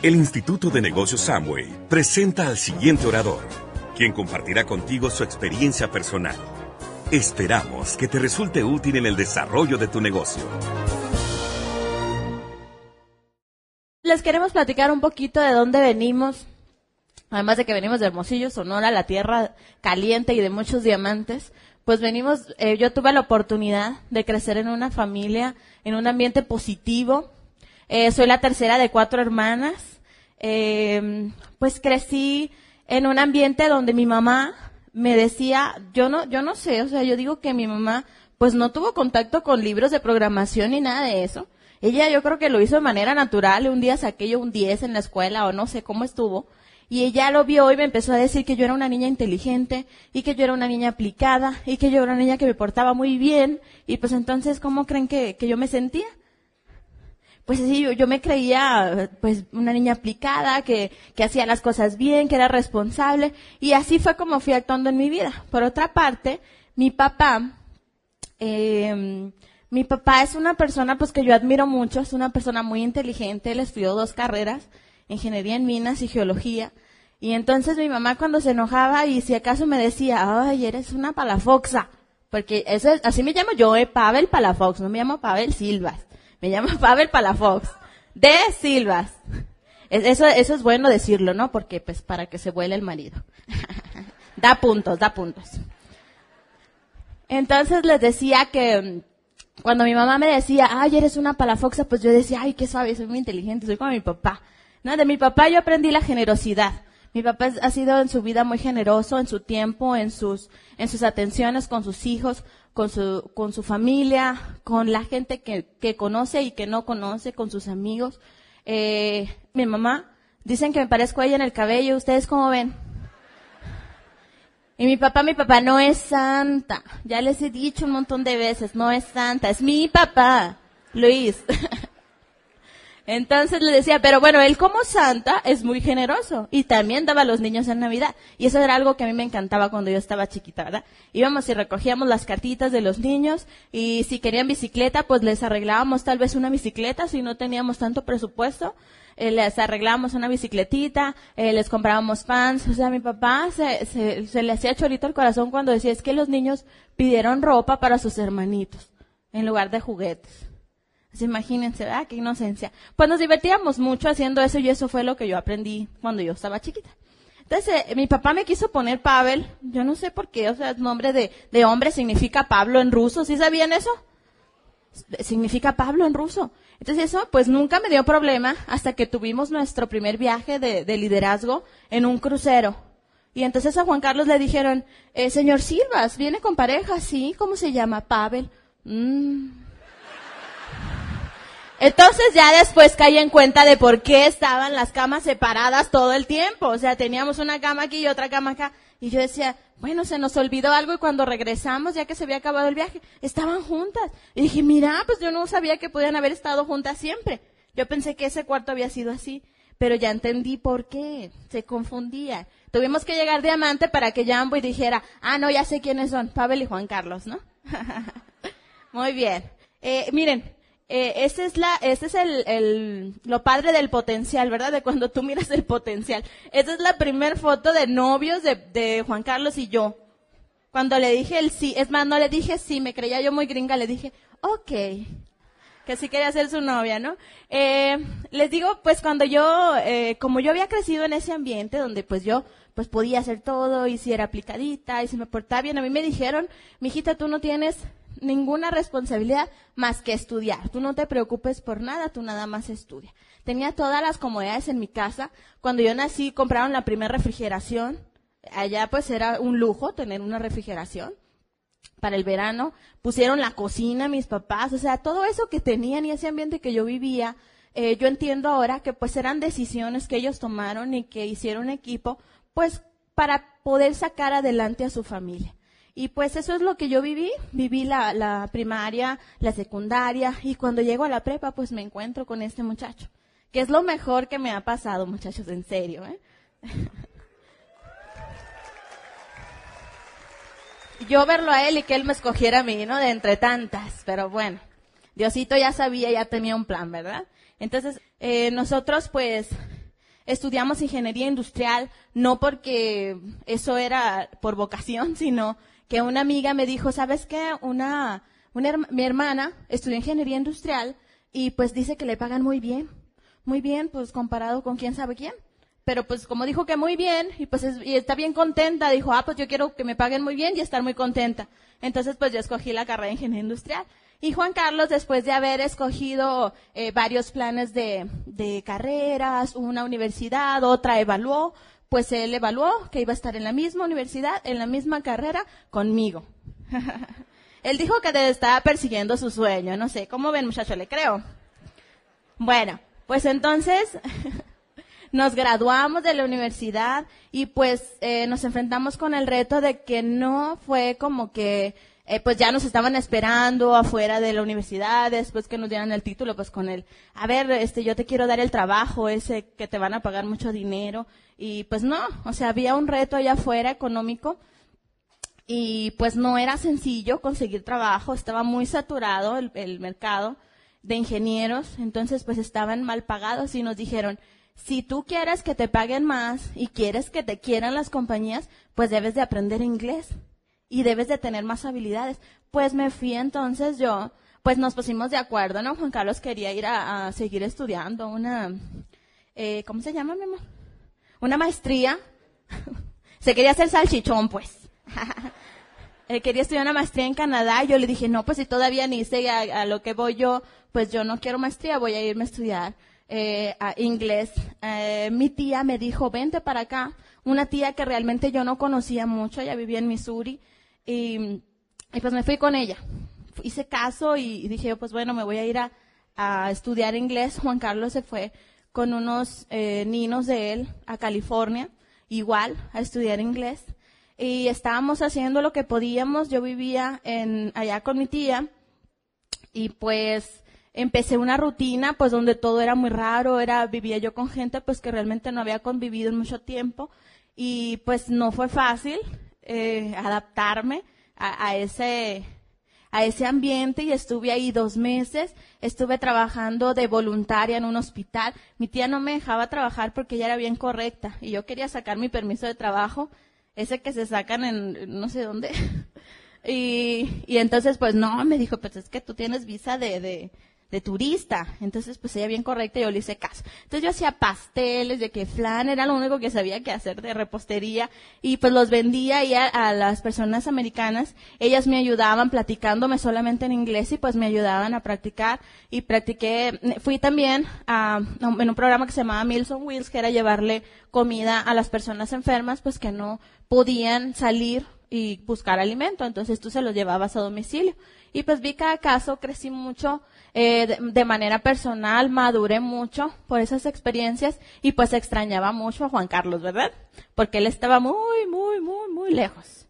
El Instituto de Negocios Samway presenta al siguiente orador, quien compartirá contigo su experiencia personal. Esperamos que te resulte útil en el desarrollo de tu negocio. Les queremos platicar un poquito de dónde venimos. Además de que venimos de Hermosillo, Sonora, la tierra caliente y de muchos diamantes, pues venimos, eh, yo tuve la oportunidad de crecer en una familia, en un ambiente positivo, eh, soy la tercera de cuatro hermanas. Eh, pues crecí en un ambiente donde mi mamá me decía, yo no, yo no sé, o sea, yo digo que mi mamá pues no tuvo contacto con libros de programación ni nada de eso. Ella yo creo que lo hizo de manera natural, un día saqué yo un 10 en la escuela o no sé cómo estuvo. Y ella lo vio y me empezó a decir que yo era una niña inteligente y que yo era una niña aplicada y que yo era una niña que me portaba muy bien. Y pues entonces, ¿cómo creen que, que yo me sentía? Pues sí, yo, yo, me creía pues una niña aplicada, que, que hacía las cosas bien, que era responsable, y así fue como fui actuando en mi vida. Por otra parte, mi papá, eh, mi papá es una persona pues que yo admiro mucho, es una persona muy inteligente, él estudió dos carreras, ingeniería en minas y geología, y entonces mi mamá cuando se enojaba y si acaso me decía, ay, eres una palafoxa, porque eso es, así me llamo yo, eh, Pavel Palafox, no me llamo Pavel Silvas. Me llamo Pavel Palafox. De Silvas. Eso, eso es bueno decirlo, ¿no? Porque, pues, para que se vuele el marido. da puntos, da puntos. Entonces les decía que mm, cuando mi mamá me decía, ay, eres una palafoxa, pues yo decía, ay, qué suave, soy muy inteligente, soy como mi papá. No, de mi papá yo aprendí la generosidad. Mi papá ha sido en su vida muy generoso, en su tiempo, en sus, en sus atenciones con sus hijos, con su, con su familia, con la gente que, que conoce y que no conoce, con sus amigos. Eh, mi mamá, dicen que me parezco a ella en el cabello, ¿ustedes cómo ven? Y mi papá, mi papá no es santa. Ya les he dicho un montón de veces, no es santa, es mi papá, Luis. Entonces le decía, pero bueno, él como santa es muy generoso y también daba a los niños en Navidad. Y eso era algo que a mí me encantaba cuando yo estaba chiquita, ¿verdad? Íbamos y recogíamos las cartitas de los niños y si querían bicicleta, pues les arreglábamos tal vez una bicicleta si no teníamos tanto presupuesto. Eh, les arreglábamos una bicicletita, eh, les comprábamos pants. O sea, mi papá se, se, se le hacía chorito el corazón cuando decía, es que los niños pidieron ropa para sus hermanitos en lugar de juguetes. Así imagínense, ¿verdad? Qué inocencia. Pues nos divertíamos mucho haciendo eso y eso fue lo que yo aprendí cuando yo estaba chiquita. Entonces, eh, mi papá me quiso poner Pavel, yo no sé por qué, o sea, nombre de, de hombre significa Pablo en ruso, ¿sí sabían eso? Significa Pablo en ruso. Entonces eso, pues nunca me dio problema hasta que tuvimos nuestro primer viaje de, de liderazgo en un crucero. Y entonces a Juan Carlos le dijeron, eh, señor Silvas, ¿viene con pareja? Sí, ¿cómo se llama? Pavel. Mm. Entonces ya después caí en cuenta de por qué estaban las camas separadas todo el tiempo. O sea, teníamos una cama aquí y otra cama acá. Y yo decía, bueno, se nos olvidó algo y cuando regresamos, ya que se había acabado el viaje, estaban juntas. Y dije, mira, pues yo no sabía que podían haber estado juntas siempre. Yo pensé que ese cuarto había sido así, pero ya entendí por qué. Se confundía. Tuvimos que llegar diamante para que Jambo y dijera, ah, no, ya sé quiénes son, Pavel y Juan Carlos, ¿no? Muy bien. Eh, miren, eh, ese es la, ese es el, el, lo padre del potencial, ¿verdad? De cuando tú miras el potencial. Esa es la primera foto de novios de, de Juan Carlos y yo. Cuando le dije el sí, es más, no le dije sí, me creía yo muy gringa, le dije, ok, que sí quería ser su novia, ¿no? Eh, les digo, pues cuando yo, eh, como yo había crecido en ese ambiente donde pues yo, pues podía hacer todo y si era aplicadita y si me portaba bien, a mí me dijeron, mijita, tú no tienes ninguna responsabilidad más que estudiar. Tú no te preocupes por nada, tú nada más estudia. Tenía todas las comodidades en mi casa. Cuando yo nací compraron la primera refrigeración. Allá pues era un lujo tener una refrigeración para el verano. Pusieron la cocina mis papás, o sea, todo eso que tenían y ese ambiente que yo vivía, eh, yo entiendo ahora que pues eran decisiones que ellos tomaron y que hicieron equipo, pues para poder sacar adelante a su familia. Y pues eso es lo que yo viví. Viví la, primaria, la secundaria y cuando llego a la prepa pues me encuentro con este muchacho. Que es lo mejor que me ha pasado, muchachos, en serio. ¿eh? yo verlo a él y que él me escogiera a mí, ¿no? De entre tantas. Pero bueno, Diosito ya sabía, ya tenía un plan, ¿verdad? Entonces, eh, nosotros pues estudiamos ingeniería industrial, no porque eso era por vocación, sino que una amiga me dijo, ¿sabes qué? Una, una mi hermana estudió ingeniería industrial y pues dice que le pagan muy bien. Muy bien, pues comparado con quién sabe quién. Pero pues como dijo que muy bien y pues y está bien contenta, dijo, ah, pues yo quiero que me paguen muy bien y estar muy contenta. Entonces pues yo escogí la carrera de ingeniería industrial. Y Juan Carlos, después de haber escogido eh, varios planes de, de carreras, una universidad, otra evaluó, pues él evaluó que iba a estar en la misma universidad, en la misma carrera conmigo. él dijo que estaba persiguiendo su sueño, no sé, ¿cómo ven muchacho? Le creo. Bueno, pues entonces nos graduamos de la universidad y pues eh, nos enfrentamos con el reto de que no fue como que eh, pues ya nos estaban esperando afuera de la universidad, después que nos dieran el título, pues con el, a ver, este, yo te quiero dar el trabajo ese que te van a pagar mucho dinero. Y pues no, o sea, había un reto allá afuera económico y pues no era sencillo conseguir trabajo, estaba muy saturado el, el mercado de ingenieros, entonces pues estaban mal pagados y nos dijeron, si tú quieres que te paguen más y quieres que te quieran las compañías, pues debes de aprender inglés y debes de tener más habilidades. Pues me fui entonces yo, pues nos pusimos de acuerdo, ¿no? Juan Carlos quería ir a, seguir estudiando una, eh, ¿cómo se llama, mi amor? Una maestría. se quería hacer salchichón, pues. Él quería estudiar una maestría en Canadá y yo le dije, no, pues si todavía ni sé a, lo que voy yo, pues yo no quiero maestría, voy a irme a estudiar eh, inglés. Eh, mi tía me dijo, vente para acá. Una tía que realmente yo no conocía mucho, ella vivía en Missouri y, pues me fui con ella. Hice caso y, dije, pues bueno, me voy a ir a, estudiar inglés. Juan Carlos se fue con unos eh, de él a California, igual, a estudiar inglés. Y estábamos haciendo lo que podíamos. Yo vivía allá con mi tía y pues empecé una rutina pues donde todo era muy raro, era vivía yo con gente pues que realmente no había convivido en mucho tiempo y pues no fue fácil eh, adaptarme a, ese a ese ambiente y estuve ahí dos meses. Estuve trabajando de voluntaria en un hospital. Mi tía no me dejaba trabajar porque ella era bien correcta y yo quería sacar mi permiso de trabajo, ese que se sacan en no sé dónde. y, y entonces pues no, me dijo, pues es que tú tienes visa de, de, de turista. Entonces, pues ella bien correcta, yo le hice caso. Entonces yo hacía pasteles, de que flan era lo único que sabía que hacer de repostería y pues los vendía y a, las personas americanas. Ellas me ayudaban platicándome solamente en inglés y pues me ayudaban a practicar y practiqué. Fui también a, en un programa que se llamaba Meals on Wheels, que era llevarle comida a las personas enfermas, pues que no podían salir y buscar alimento. Entonces tú se los llevabas a domicilio. Y pues vi cada caso, crecí mucho eh, de, manera personal, maduré mucho por esas experiencias y pues extrañaba mucho a Juan Carlos, ¿verdad? Porque él estaba muy, muy, muy, muy lejos.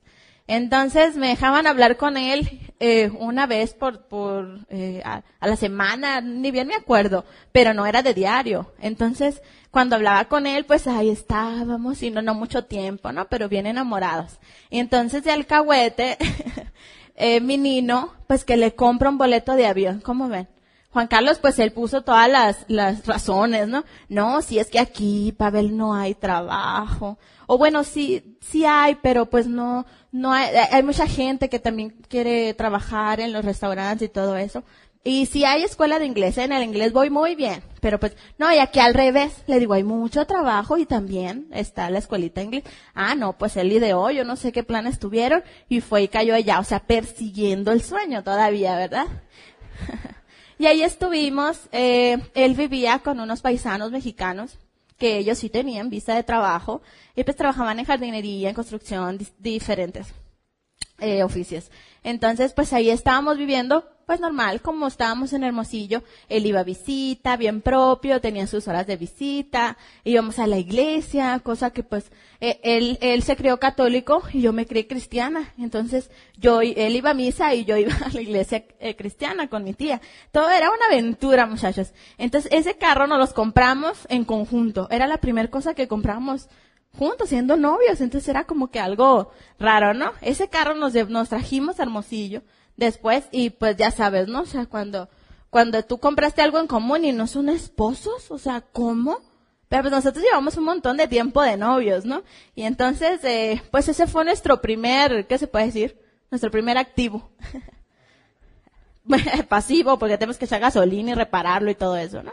Entonces me dejaban hablar con él eh, una vez por, por eh, a, la semana, ni bien me acuerdo, pero no era de diario. Entonces cuando hablaba con él, pues ahí estábamos y no, no mucho tiempo, ¿no? Pero bien enamorados. Y entonces de alcahuete eh, mi nino, pues que le compra un boleto de avión, ¿cómo ven? Juan Carlos, pues él puso todas las, las razones, ¿no? No, si es que aquí, Pavel, no hay trabajo. O bueno, sí, sí hay, pero pues no, no hay, hay mucha gente que también quiere trabajar en los restaurantes y todo eso. Y si hay escuela de inglés, en el inglés voy muy bien, pero pues, no, y aquí al revés, le digo, hay mucho trabajo y también está la escuelita de inglés. Ah, no, pues él ideó, yo no sé qué planes tuvieron, y fue y cayó allá, o sea, persiguiendo el sueño todavía, ¿verdad? y ahí estuvimos, eh, él vivía con unos paisanos mexicanos, que ellos sí tenían visa de trabajo, y pues trabajaban en jardinería, en construcción, diferentes. Eh, oficios. Entonces, pues ahí estábamos viviendo, pues normal, como estábamos en Hermosillo. Él iba a visita, bien propio, tenía sus horas de visita, íbamos a la iglesia, cosa que pues eh, él, él se crió católico y yo me crié cristiana. Entonces, yo, él iba a misa y yo iba a la iglesia eh, cristiana con mi tía. Todo era una aventura, muchachos. Entonces, ese carro nos los compramos en conjunto. Era la primera cosa que compramos juntos, siendo novios, entonces era como que algo raro, ¿no? Ese carro nos, nos trajimos Hermosillo después y pues ya sabes, ¿no? O sea, cuando, cuando tú compraste algo en común y no son esposos, o sea, ¿cómo? Pero pues nosotros llevamos un montón de tiempo de novios, ¿no? Y entonces, eh, pues ese fue nuestro primer, ¿qué se puede decir? Nuestro primer activo. Pasivo, porque tenemos que echar gasolina y repararlo y todo eso, ¿no?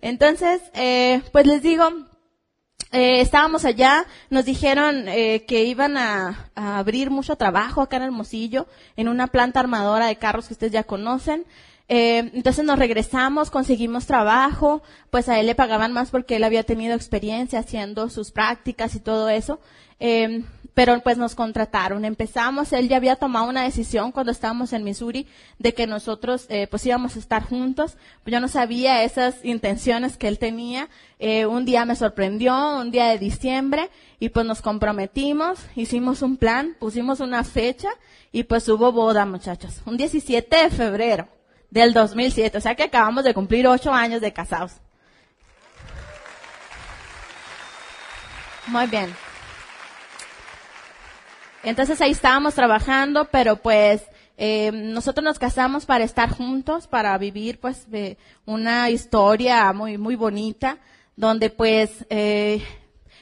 Entonces, eh, pues les digo, eh, estábamos allá, nos dijeron eh, que iban a, abrir mucho trabajo acá en Hermosillo, en una planta armadora de carros que ustedes ya conocen. Eh, entonces nos regresamos, conseguimos trabajo, pues a él le pagaban más porque él había tenido experiencia haciendo sus prácticas y todo eso. Eh, pero pues nos contrataron. Empezamos, él ya había tomado una decisión cuando estábamos en Missouri de que nosotros eh, pues íbamos a estar juntos. Yo no sabía esas intenciones que él tenía. Eh, un día me sorprendió, un día de diciembre, y pues nos comprometimos, hicimos un plan, pusimos una fecha y pues hubo boda, muchachos. Un 17 de febrero del 2007, o sea que acabamos de cumplir ocho años de casados. Muy bien. Entonces ahí estábamos trabajando, pero pues eh, nosotros nos casamos para estar juntos, para vivir pues una historia muy muy bonita, donde pues eh,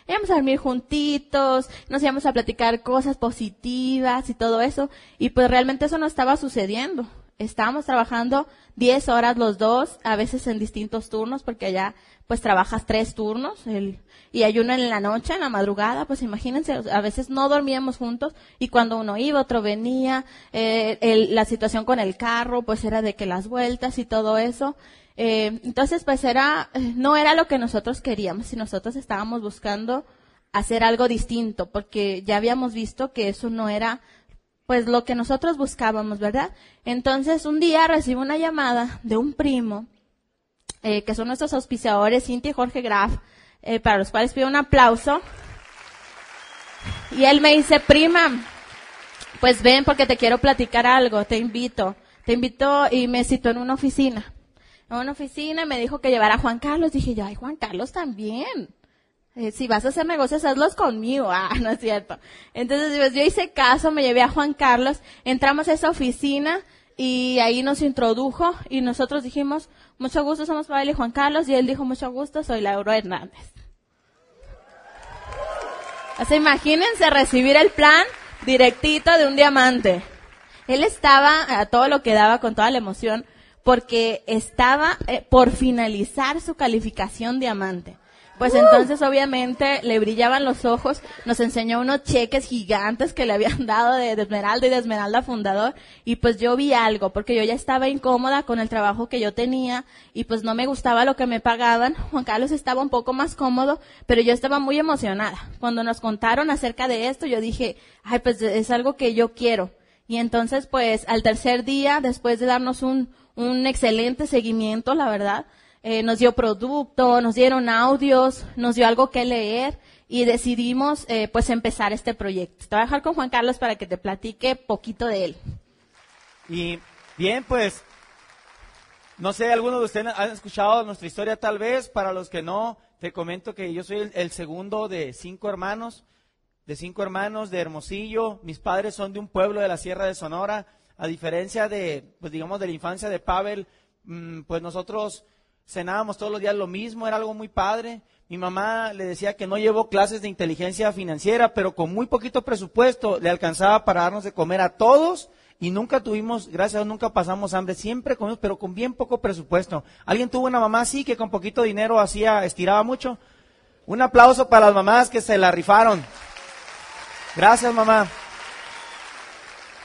íbamos a dormir juntitos, nos íbamos a platicar cosas positivas y todo eso, y pues realmente eso no estaba sucediendo. Estábamos trabajando 10 horas los dos, a veces en distintos turnos, porque allá pues trabajas tres turnos, el, y hay uno en la noche, en la madrugada, pues imagínense, a veces no dormíamos juntos y cuando uno iba, otro venía, eh, el, la situación con el carro, pues era de que las vueltas y todo eso. Eh, entonces, pues era, no era lo que nosotros queríamos, si nosotros estábamos buscando hacer algo distinto, porque ya habíamos visto que eso no era, pues lo que nosotros buscábamos, ¿verdad? Entonces, un día recibo una llamada de un primo, eh, que son nuestros auspiciadores, Cintia y Jorge Graf, eh, para los cuales pido un aplauso. Y él me dice, prima, pues ven porque te quiero platicar algo, te invito. Te invito y me citó en una oficina. En una oficina me dijo que llevara a Juan Carlos. Dije yo, ay, Juan Carlos también. Eh, si vas a hacer negocios, hazlos conmigo. Ah, no es cierto. Entonces, pues, yo hice caso, me llevé a Juan Carlos, entramos a esa oficina y ahí nos introdujo y nosotros dijimos, mucho gusto, somos Pavel y Juan Carlos y él dijo, mucho gusto, soy Laura Hernández. O sea, imagínense recibir el plan directito de un diamante. Él estaba a todo lo que daba con toda la emoción porque estaba eh, por finalizar su calificación diamante. Pues entonces obviamente le brillaban los ojos, nos enseñó unos cheques gigantes que le habían dado de, Esmeralda y de Esmeralda Fundador y pues yo vi algo porque yo ya estaba incómoda con el trabajo que yo tenía y pues no me gustaba lo que me pagaban. Juan Carlos estaba un poco más cómodo, pero yo estaba muy emocionada. Cuando nos contaron acerca de esto yo dije, ay pues es algo que yo quiero. Y entonces pues al tercer día, después de darnos un, un excelente seguimiento, la verdad, eh, nos dio producto, nos dieron audios, nos dio algo que leer y decidimos eh, pues empezar este proyecto. Te voy a dejar con Juan Carlos para que te platique poquito de él. Y bien, pues no sé, algunos de ustedes han escuchado nuestra historia tal vez, para los que no, te comento que yo soy el, el segundo de cinco hermanos, de cinco hermanos de Hermosillo, mis padres son de un pueblo de la Sierra de Sonora, a diferencia de, pues digamos, de la infancia de Pavel, mm, pues nosotros cenábamos todos los días lo mismo, era algo muy padre. Mi mamá le decía que no llevó clases de inteligencia financiera, pero con muy poquito presupuesto le alcanzaba para darnos de comer a todos y nunca tuvimos, gracias a Dios, nunca pasamos hambre, siempre comimos, pero con bien poco presupuesto. ¿Alguien tuvo una mamá así que con poquito dinero hacía, estiraba mucho? Un aplauso para las mamás que se la rifaron. Gracias, mamá.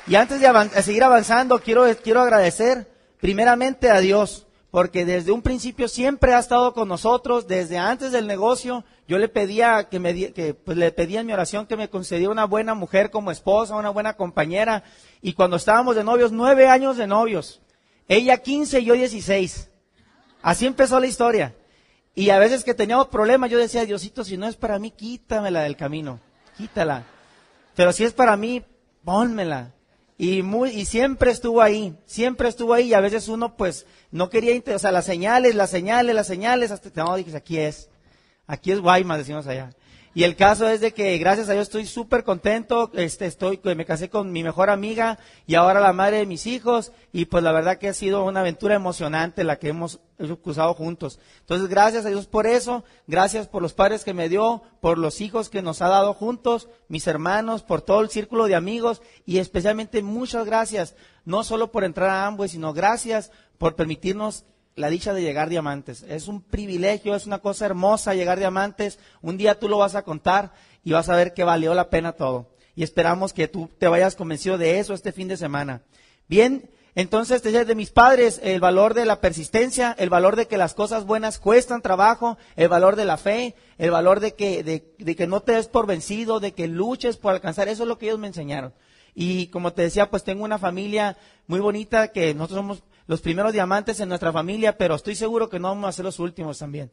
Y antes de, de seguir avanzando, quiero, quiero agradecer primeramente a Dios porque desde un principio siempre ha estado con nosotros, desde antes del negocio, yo le pedía que me que pues le pedía en mi oración que me concediera una buena mujer como esposa, una buena compañera, y cuando estábamos de novios, nueve años de novios, ella 15 y yo 16. Así empezó la historia. Y a veces que teníamos problemas, yo decía, Diosito, si no es para mí, quítamela del camino, quítala. Pero si es para mí, pónmela. Y, muy, y siempre estuvo ahí, siempre estuvo ahí. Y a veces uno, pues, no quería, o sea, las señales, las señales, las señales, hasta no, dije, aquí es, aquí es Guaymas, decimos allá. Y el caso es de que gracias a Dios estoy súper contento, este, estoy, me casé con mi mejor amiga y ahora la madre de mis hijos y pues la verdad que ha sido una aventura emocionante la que hemos cruzado juntos. Entonces gracias a Dios por eso, gracias por los padres que me dio, por los hijos que nos ha dado juntos, mis hermanos, por todo el círculo de amigos y especialmente muchas gracias, no solo por entrar a Amway, sino gracias por permitirnos la dicha de llegar diamantes. Es un privilegio, es una cosa hermosa llegar diamantes. Un día tú lo vas a contar y vas a ver que valió la pena todo. Y esperamos que tú te vayas convencido de eso este fin de semana. Bien, entonces desde de mis padres el valor de la persistencia, el valor de que las cosas buenas cuestan trabajo, el valor de la fe, el valor de que, de, de que no te des por vencido, de que luches por alcanzar. Eso es lo que ellos me enseñaron. Y como te decía, pues tengo una familia muy bonita que nosotros somos los primeros diamantes en nuestra familia, pero estoy seguro que no vamos a ser los últimos también.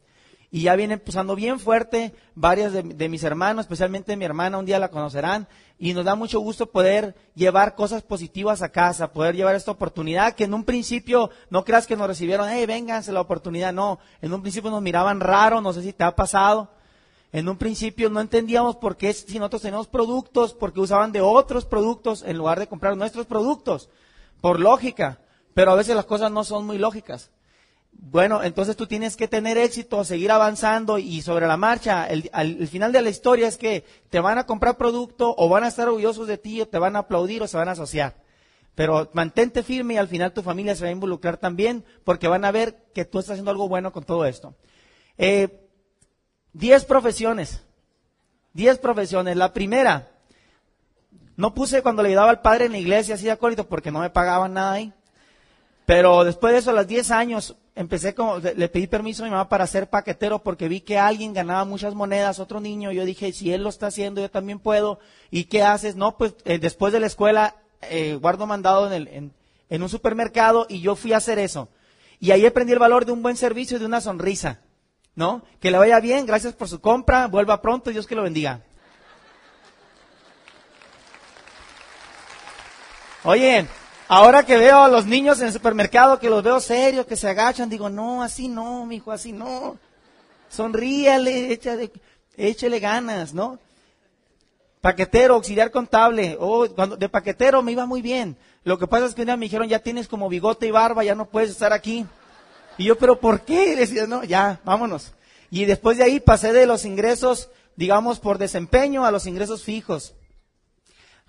Y ya viene empezando bien fuerte, varias de, mis hermanos, especialmente mi hermana, un día la conocerán, y nos da mucho gusto poder llevar cosas positivas a casa, poder llevar esta oportunidad que en un principio no creas que nos recibieron, hey, vénganse la oportunidad, no, en un principio nos miraban raro, no sé si te ha pasado, en un principio no entendíamos por qué si nosotros teníamos productos, porque usaban de otros productos en lugar de comprar nuestros productos, por lógica. Pero a veces las cosas no son muy lógicas. Bueno, entonces tú tienes que tener éxito, seguir avanzando y sobre la marcha, el, al, final de la historia es que te van a comprar producto o van a estar orgullosos de ti o te van a aplaudir o se van a asociar. Pero mantente firme y al final tu familia se va a involucrar también porque van a ver que tú estás haciendo algo bueno con todo esto. Eh, diez profesiones. Diez profesiones. La primera, no puse cuando le ayudaba al padre en la iglesia así de acólito porque no me pagaban nada ahí. Pero después de eso, a los 10 años, empecé como, le pedí permiso a mi mamá para ser paquetero porque vi que alguien ganaba muchas monedas, otro niño, yo dije, si él lo está haciendo, yo también puedo. ¿Y qué haces? No, pues eh, después de la escuela, eh, guardo mandado en, el, en, un supermercado y yo fui a hacer eso. Y ahí aprendí el valor de un buen servicio y de una sonrisa, ¿no? Que le vaya bien, gracias por su compra, vuelva pronto, Dios que lo bendiga. Oye, Ahora que veo a los niños en el supermercado, que los veo serios, que se agachan, digo, no, así no, mi hijo, así no. Sonríale, échale, échale ganas, ¿no? Paquetero, auxiliar contable. Oh, cuando, de paquetero me iba muy bien. Lo que pasa es que un día me dijeron, ya tienes como bigote y barba, ya no puedes estar aquí. Y yo, pero ¿por qué? Y decía, no, ya, vámonos. Y después de ahí pasé de los ingresos, digamos, por desempeño a los ingresos fijos.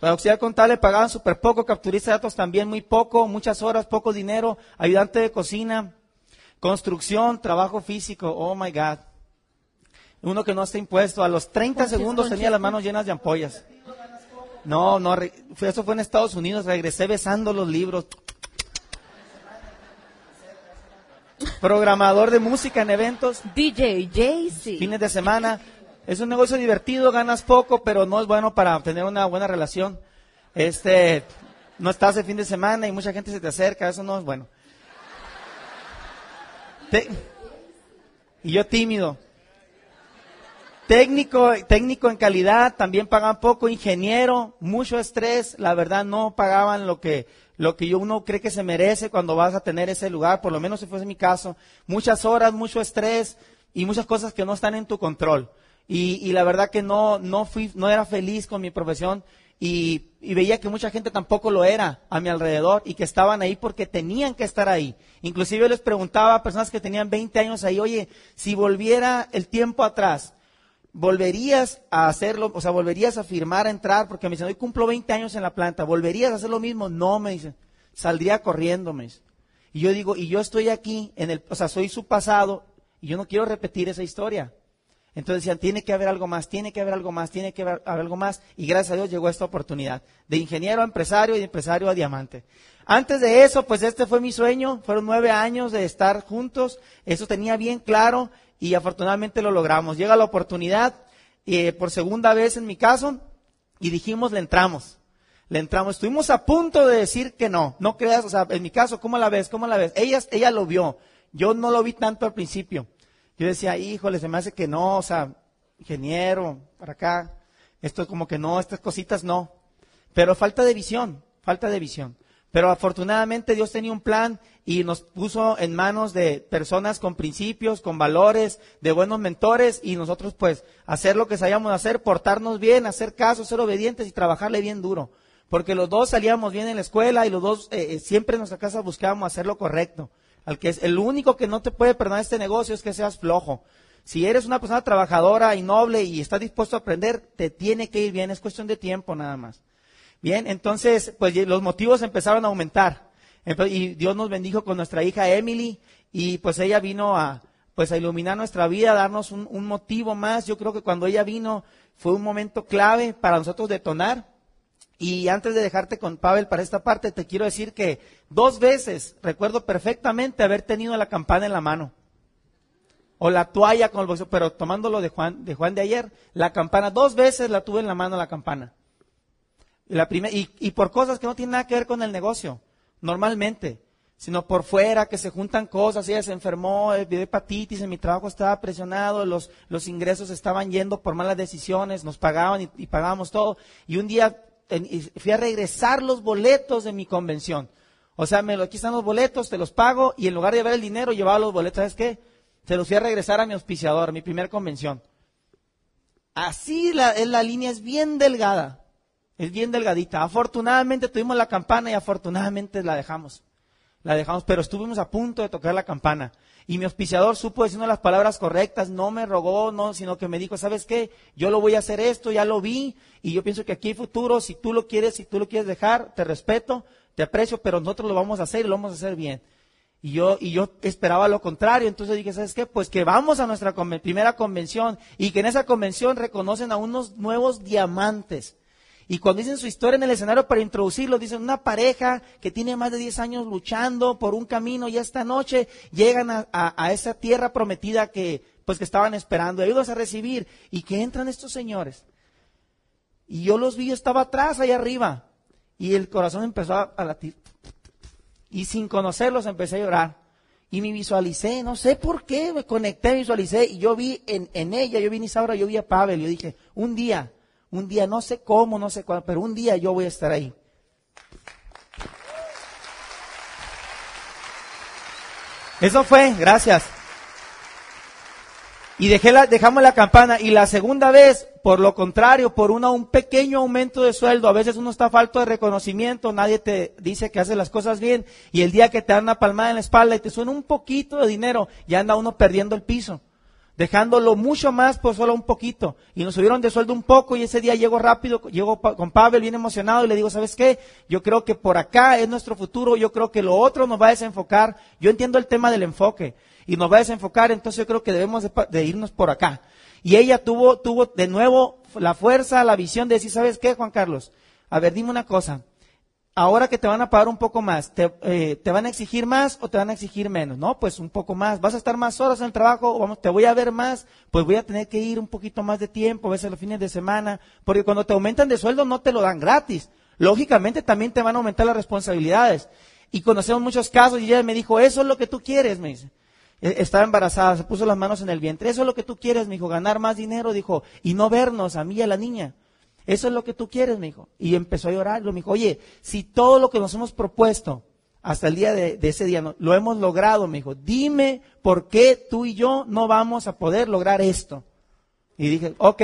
Para auxiliar contable pagaban súper poco, capturista de datos también muy poco, muchas horas, poco dinero, ayudante de cocina, construcción, trabajo físico, oh my God. Uno que no está impuesto, a los 30 segundos tenía las manos llenas de ampollas. No, no, eso fue en Estados Unidos, regresé besando los libros. Programador de música en eventos. DJ JC. Fines de semana. Es un negocio divertido, ganas poco, pero no es bueno para tener una buena relación. Este, no estás el fin de semana y mucha gente se te acerca, eso no es bueno. y yo tímido. Técnico, técnico en calidad, también pagan poco, ingeniero, mucho estrés, la verdad no pagaban lo que, lo que uno cree que se merece cuando vas a tener ese lugar, por lo menos si fuese mi caso, muchas horas, mucho estrés y muchas cosas que no están en tu control. Y, la verdad que no, no, fui, no era feliz con mi profesión y, veía que mucha gente tampoco lo era a mi alrededor y que estaban ahí porque tenían que estar ahí. Inclusive les preguntaba a personas que tenían 20 años ahí, oye, si volviera el tiempo atrás, ¿volverías a hacerlo? O sea, ¿volverías a firmar, a entrar? Porque me dicen, hoy cumplo 20 años en la planta, ¿volverías a hacer lo mismo? No, me dicen, saldría corriendo, me dicen. Y yo digo, y yo estoy aquí, en el, o sea, soy su pasado y yo no quiero repetir esa historia. Entonces decían, tiene que haber algo más, tiene que haber algo más, tiene que haber, algo más. Y gracias a Dios llegó esta oportunidad. De ingeniero a empresario y de empresario a diamante. Antes de eso, pues este fue mi sueño. Fueron nueve años de estar juntos. Eso tenía bien claro y afortunadamente lo logramos. Llega la oportunidad, eh, por segunda vez en mi caso, y dijimos, le entramos. Le entramos. Estuvimos a punto de decir que no. No creas, o sea, en mi caso, ¿cómo la ves? ¿Cómo la ves? Ella, ella lo vio. Yo no lo vi tanto al principio. Yo decía, híjole, se me hace que no, o sea, ingeniero, para acá, esto como que no, estas cositas no. Pero falta de visión, falta de visión. Pero afortunadamente Dios tenía un plan y nos puso en manos de personas con principios, con valores, de buenos mentores y nosotros pues hacer lo que sabíamos hacer, portarnos bien, hacer caso, ser obedientes y trabajarle bien duro. Porque los dos salíamos bien en la escuela y los dos eh, eh, siempre en nuestra casa buscábamos hacer lo correcto al que es el único que no te puede perdonar este negocio es que seas flojo. Si eres una persona trabajadora y noble y estás dispuesto a aprender, te tiene que ir bien, es cuestión de tiempo nada más. Bien, entonces, pues los motivos empezaron a aumentar. Y Dios nos bendijo con nuestra hija Emily y pues ella vino a, pues a iluminar nuestra vida, a darnos un, un motivo más. Yo creo que cuando ella vino fue un momento clave para nosotros detonar. Y antes de dejarte con Pavel para esta parte, te quiero decir que dos veces recuerdo perfectamente haber tenido la campana en la mano. O la toalla con el bolsillo, pero tomándolo de Juan, de Juan de ayer, la campana, dos veces la tuve en la mano la campana. La y, y por cosas que no tienen nada que ver con el negocio, normalmente, sino por fuera, que se juntan cosas, ella se enfermó, eh, de hepatitis, en mi trabajo estaba presionado, los, los ingresos estaban yendo por malas decisiones, nos pagaban y pagábamos todo. Y un día fui a regresar los boletos de mi convención. O sea, me, aquí están los boletos, te los pago y en lugar de llevar el dinero, llevaba los boletos. ¿Sabes qué? Se los fui a regresar a mi auspiciador, a mi primer convención. Así la, la línea es bien delgada, es bien delgadita. Afortunadamente tuvimos la campana y afortunadamente la dejamos. La dejamos, pero estuvimos a punto de tocar la campana. Y mi auspiciador supo diciendo las palabras correctas, no me rogó, no, sino que me dijo, ¿sabes qué? Yo lo voy a hacer esto, ya lo vi, y yo pienso que aquí hay futuro, si tú lo quieres, si tú lo quieres dejar, te respeto, te aprecio, pero nosotros lo vamos a hacer y lo vamos a hacer bien. Y yo, y yo esperaba lo contrario, entonces dije, ¿sabes qué? Pues que vamos a nuestra primera convención y que en esa convención reconocen a unos nuevos diamantes y cuando dicen su historia en el escenario para introducirlo, dicen una pareja que tiene más de 10 años luchando por un camino y esta noche llegan a, esa tierra prometida que pues que estaban esperando, ayudas a recibir y que entran estos señores. Y yo los vi, yo estaba atrás, ahí arriba, y el corazón empezó a, latir. Y sin conocerlos empecé a llorar. Y me visualicé, no sé por qué, me conecté, visualicé, y yo vi en, en ella, yo vi en Isaura, yo vi a Pavel, yo dije, un día un día, no sé cómo, no sé cuándo, pero un día yo voy a estar ahí. Eso fue, gracias. Y dejé la, dejamos la campana. Y la segunda vez, por lo contrario, por una, un pequeño aumento de sueldo, a veces uno está falto de reconocimiento, nadie te dice que hace las cosas bien, y el día que te dan una palmada en la espalda y te suena un poquito de dinero, ya anda uno perdiendo el piso dejándolo mucho más por solo un poquito. Y nos subieron de sueldo un poco y ese día llego rápido, llego con Pavel bien emocionado y le digo, ¿sabes qué? Yo creo que por acá es nuestro futuro, yo creo que lo otro nos va a desenfocar. Yo entiendo el tema del enfoque y nos va a desenfocar, entonces yo creo que debemos de, irnos por acá. Y ella tuvo, tuvo de nuevo la fuerza, la visión de decir, ¿sabes qué, Juan Carlos? A ver, dime una cosa ahora que te van a pagar un poco más, eh, te, van a exigir más o te van a exigir menos? No, pues un poco más. ¿Vas a estar más horas en el trabajo? Vamos, te voy a ver más, pues voy a tener que ir un poquito más de tiempo, a veces los fines de semana, porque cuando te aumentan de sueldo no te lo dan gratis. Lógicamente también te van a aumentar las responsabilidades. Y conocemos muchos casos y ella me dijo, eso es lo que tú quieres, me dice. E, estaba embarazada, se puso las manos en el vientre. Eso es lo que tú quieres, me dijo, ganar más dinero, dijo, y no vernos a mí y a la niña. Eso es lo que tú quieres, me dijo. Y empezó a llorar. Me dijo, oye, si todo lo que nos hemos propuesto hasta el día de, ese día lo hemos logrado, me dijo, dime por qué tú y yo no vamos a poder lograr esto. Y dije, ok.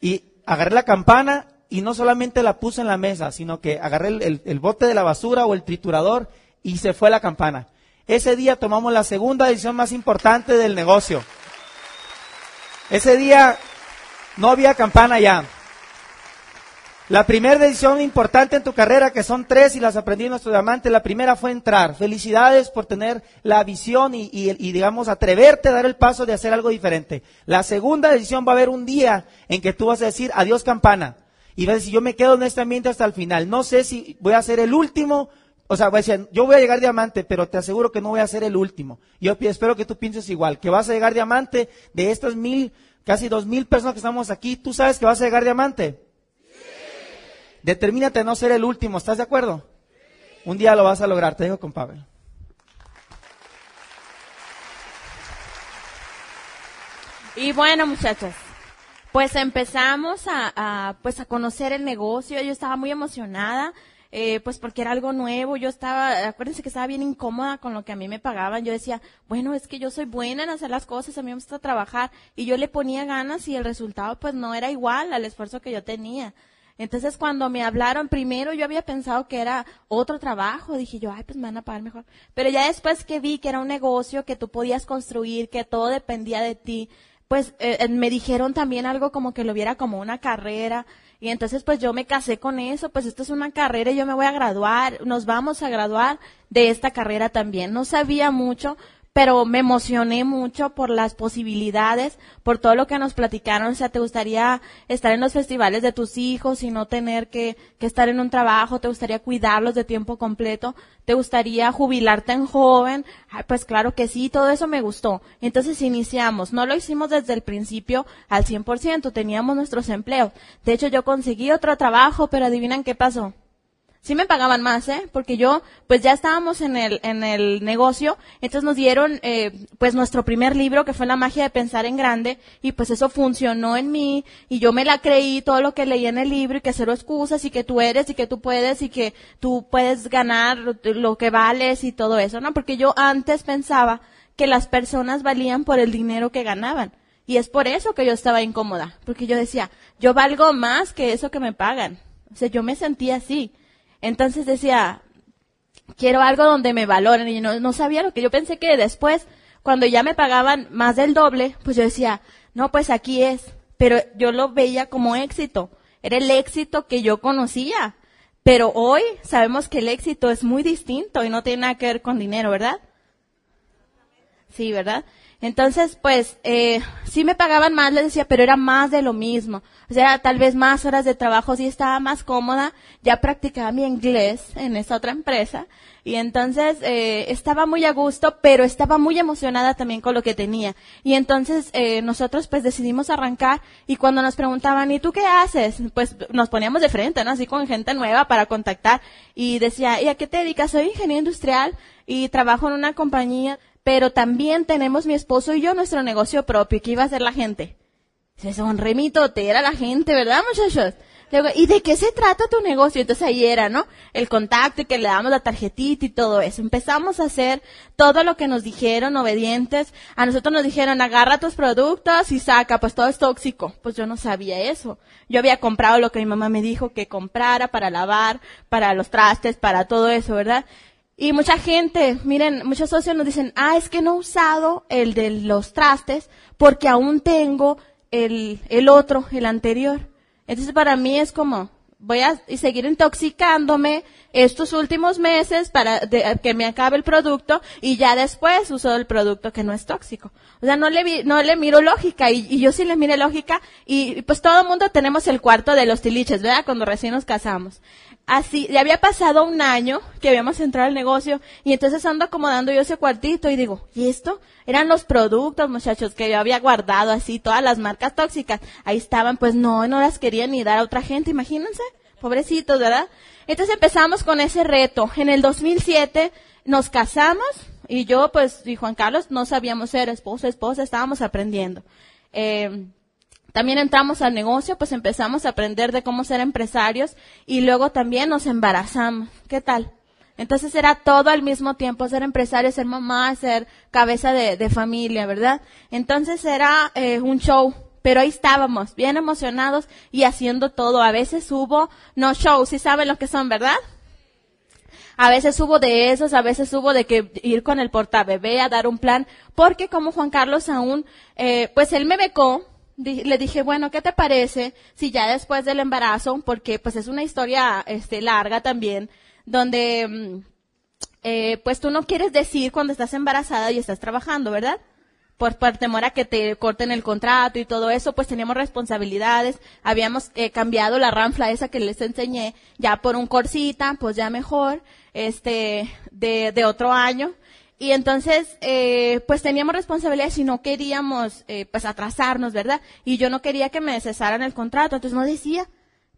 Y agarré la campana y no solamente la puse en la mesa, sino que agarré el, el bote de la basura o el triturador y se fue la campana. Ese día tomamos la segunda decisión más importante del negocio. Ese día no había campana ya. La primera decisión importante en tu carrera, que son tres y las aprendí en nuestro diamante, la primera fue entrar. Felicidades por tener la visión y, y, digamos, atreverte a dar el paso de hacer algo diferente. La segunda decisión va a haber un día en que tú vas a decir, adiós campana. Y vas a decir, yo me quedo en este ambiente hasta el final. No sé si voy a ser el último, o sea, voy a decir, yo voy a llegar diamante, pero te aseguro que no voy a ser el último. Yo espero que tú pienses igual, que vas a llegar diamante de estas mil, casi dos mil personas que estamos aquí. ¿Tú sabes que vas a llegar diamante? Determínate no ser el último, ¿estás de acuerdo? Un día lo vas a lograr, te dejo con Pavel. Y bueno, muchachos, pues empezamos a, pues a conocer el negocio. Yo estaba muy emocionada, eh, pues porque era algo nuevo. Yo estaba, acuérdense que estaba bien incómoda con lo que a mí me pagaban. Yo decía, bueno, es que yo soy buena en hacer las cosas, a mí me gusta trabajar. Y yo le ponía ganas y el resultado pues no era igual al esfuerzo que yo tenía. Entonces cuando me hablaron primero yo había pensado que era otro trabajo, dije yo, ay, pues me van a pagar mejor. Pero ya después que vi que era un negocio que tú podías construir, que todo dependía de ti, pues eh, eh, me dijeron también algo como que lo viera como una carrera. Y entonces pues yo me casé con eso, pues esto es una carrera y yo me voy a graduar, nos vamos a graduar de esta carrera también. No sabía mucho, pero me emocioné mucho por las posibilidades, por todo lo que nos platicaron. O sea, te gustaría estar en los festivales de tus hijos y no tener que, que estar en un trabajo, te gustaría cuidarlos de tiempo completo, te gustaría jubilarte en joven. pues claro que sí, todo eso me gustó. Entonces iniciamos. No lo hicimos desde el principio al 100%, teníamos nuestros empleos. De hecho, yo conseguí otro trabajo, pero adivinan qué pasó sí me pagaban más, ¿eh? Porque yo, pues ya estábamos en el, en el negocio, entonces nos dieron, eh, pues nuestro primer libro, que fue La magia de pensar en grande, y pues eso funcionó en mí, y yo me la creí todo lo que leí en el libro, y que cero excusas, y que tú eres, y que tú puedes, y que tú puedes ganar lo que vales, y todo eso, ¿no? Porque yo antes pensaba que las personas valían por el dinero que ganaban. Y es por eso que yo estaba incómoda, porque yo decía, yo valgo más que eso que me pagan. O sea, yo me sentía así. Entonces decía, quiero algo donde me valoren y no, no sabía lo que yo pensé que después, cuando ya me pagaban más del doble, pues yo decía, no, pues aquí es, pero yo lo veía como éxito, era el éxito que yo conocía. Pero hoy sabemos que el éxito es muy distinto y no tiene nada que ver con dinero, ¿verdad? Sí, ¿verdad? Entonces, pues, eh, sí me pagaban más, les decía, pero era más de lo mismo. O sea, tal vez más horas de trabajo, sí estaba más cómoda, ya practicaba mi inglés en esa otra empresa. Y entonces, eh, estaba muy a gusto, pero estaba muy emocionada también con lo que tenía. Y entonces, eh, nosotros pues decidimos arrancar y cuando nos preguntaban, ¿y tú qué haces? Pues nos poníamos de frente, ¿no? Así con gente nueva para contactar. Y decía, ¿y a qué te dedicas? Soy ingeniero industrial y trabajo en una compañía pero también tenemos mi esposo y yo nuestro negocio propio. ¿Qué iba a hacer la gente? Se sonre era la gente, ¿verdad, muchachos? ¿y de qué se trata tu negocio? Entonces ahí era, ¿no? El contacto y que le damos la tarjetita y todo eso. Empezamos a hacer todo lo que nos dijeron, obedientes. A nosotros nos dijeron, agarra tus productos y saca, pues todo es tóxico. Pues yo no sabía eso. Yo había comprado lo que mi mamá me dijo que comprara para lavar, para los trastes, para todo eso, ¿verdad? Y mucha gente, miren, muchos socios nos dicen, ah, es que no he usado el de los trastes porque aún tengo el, el otro, el anterior. Entonces para mí es como, voy a seguir intoxicándome estos últimos meses para que me acabe el producto y ya después uso el producto que no es tóxico. O sea, no le, no le miro lógica y, y yo sí le mire lógica y, pues todo el mundo tenemos el cuarto de los tiliches, ¿verdad? Cuando recién nos casamos así, ya había pasado un año que habíamos entrado al negocio y entonces ando acomodando yo ese cuartito y digo, ¿y esto? Eran los productos, muchachos, que yo había guardado así, todas las marcas tóxicas. Ahí estaban, pues no, no las quería ni dar a otra gente, imagínense. Pobrecitos, ¿verdad? Entonces empezamos con ese reto. En el 2007 nos casamos y yo, pues, y Juan Carlos no sabíamos ser esposo, esposa, estábamos aprendiendo. Eh, también entramos al negocio, pues empezamos a aprender de cómo ser empresarios y luego también nos embarazamos. ¿Qué tal? Entonces era todo al mismo tiempo, ser empresario, ser mamá, ser cabeza de, familia, ¿verdad? Entonces era eh, un show, pero ahí estábamos, bien emocionados y haciendo todo. A veces hubo, no shows, si saben lo que son, ¿verdad? A veces hubo de esos, a veces hubo de que ir con el portabebé a dar un plan, porque como Juan Carlos aún, eh, pues él me becó, le dije, bueno, ¿qué te parece si ya después del embarazo, porque pues es una historia este, larga también, donde mm, eh, pues tú no quieres decir cuando estás embarazada y estás trabajando, ¿verdad? Por, por temor a que te corten el contrato y todo eso, pues teníamos responsabilidades, habíamos eh, cambiado la ranfla esa que les enseñé ya por un corsita, pues ya mejor, este, de, de otro año. Y entonces, eh, pues teníamos responsabilidades y no queríamos, eh, pues atrasarnos, ¿verdad? Y yo no quería que me cesaran el contrato, entonces no decía.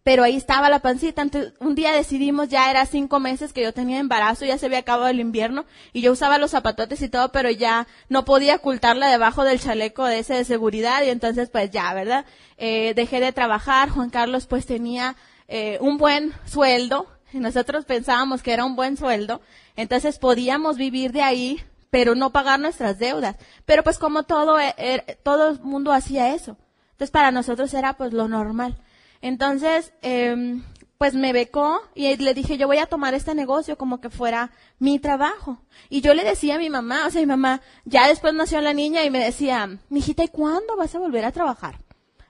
Pero ahí estaba la pancita. Entonces, un día decidimos, ya era cinco meses que yo tenía embarazo, ya se había acabado el invierno, y yo usaba los zapatotes y todo, pero ya no podía ocultarla debajo del chaleco de ese de seguridad, y entonces pues ya, ¿verdad? Eh, dejé de trabajar, Juan Carlos pues tenía eh, un buen sueldo, nosotros pensábamos que era un buen sueldo, entonces podíamos vivir de ahí, pero no pagar nuestras deudas. Pero pues como todo, e, er, todo el mundo hacía eso. Entonces para nosotros era pues lo normal. Entonces, eh, pues me becó y le dije, yo voy a tomar este negocio como que fuera mi trabajo. Y yo le decía a mi mamá, o sea, mi mamá, ya después nació la niña y me decía, mijita, ¿y cuándo vas a volver a trabajar?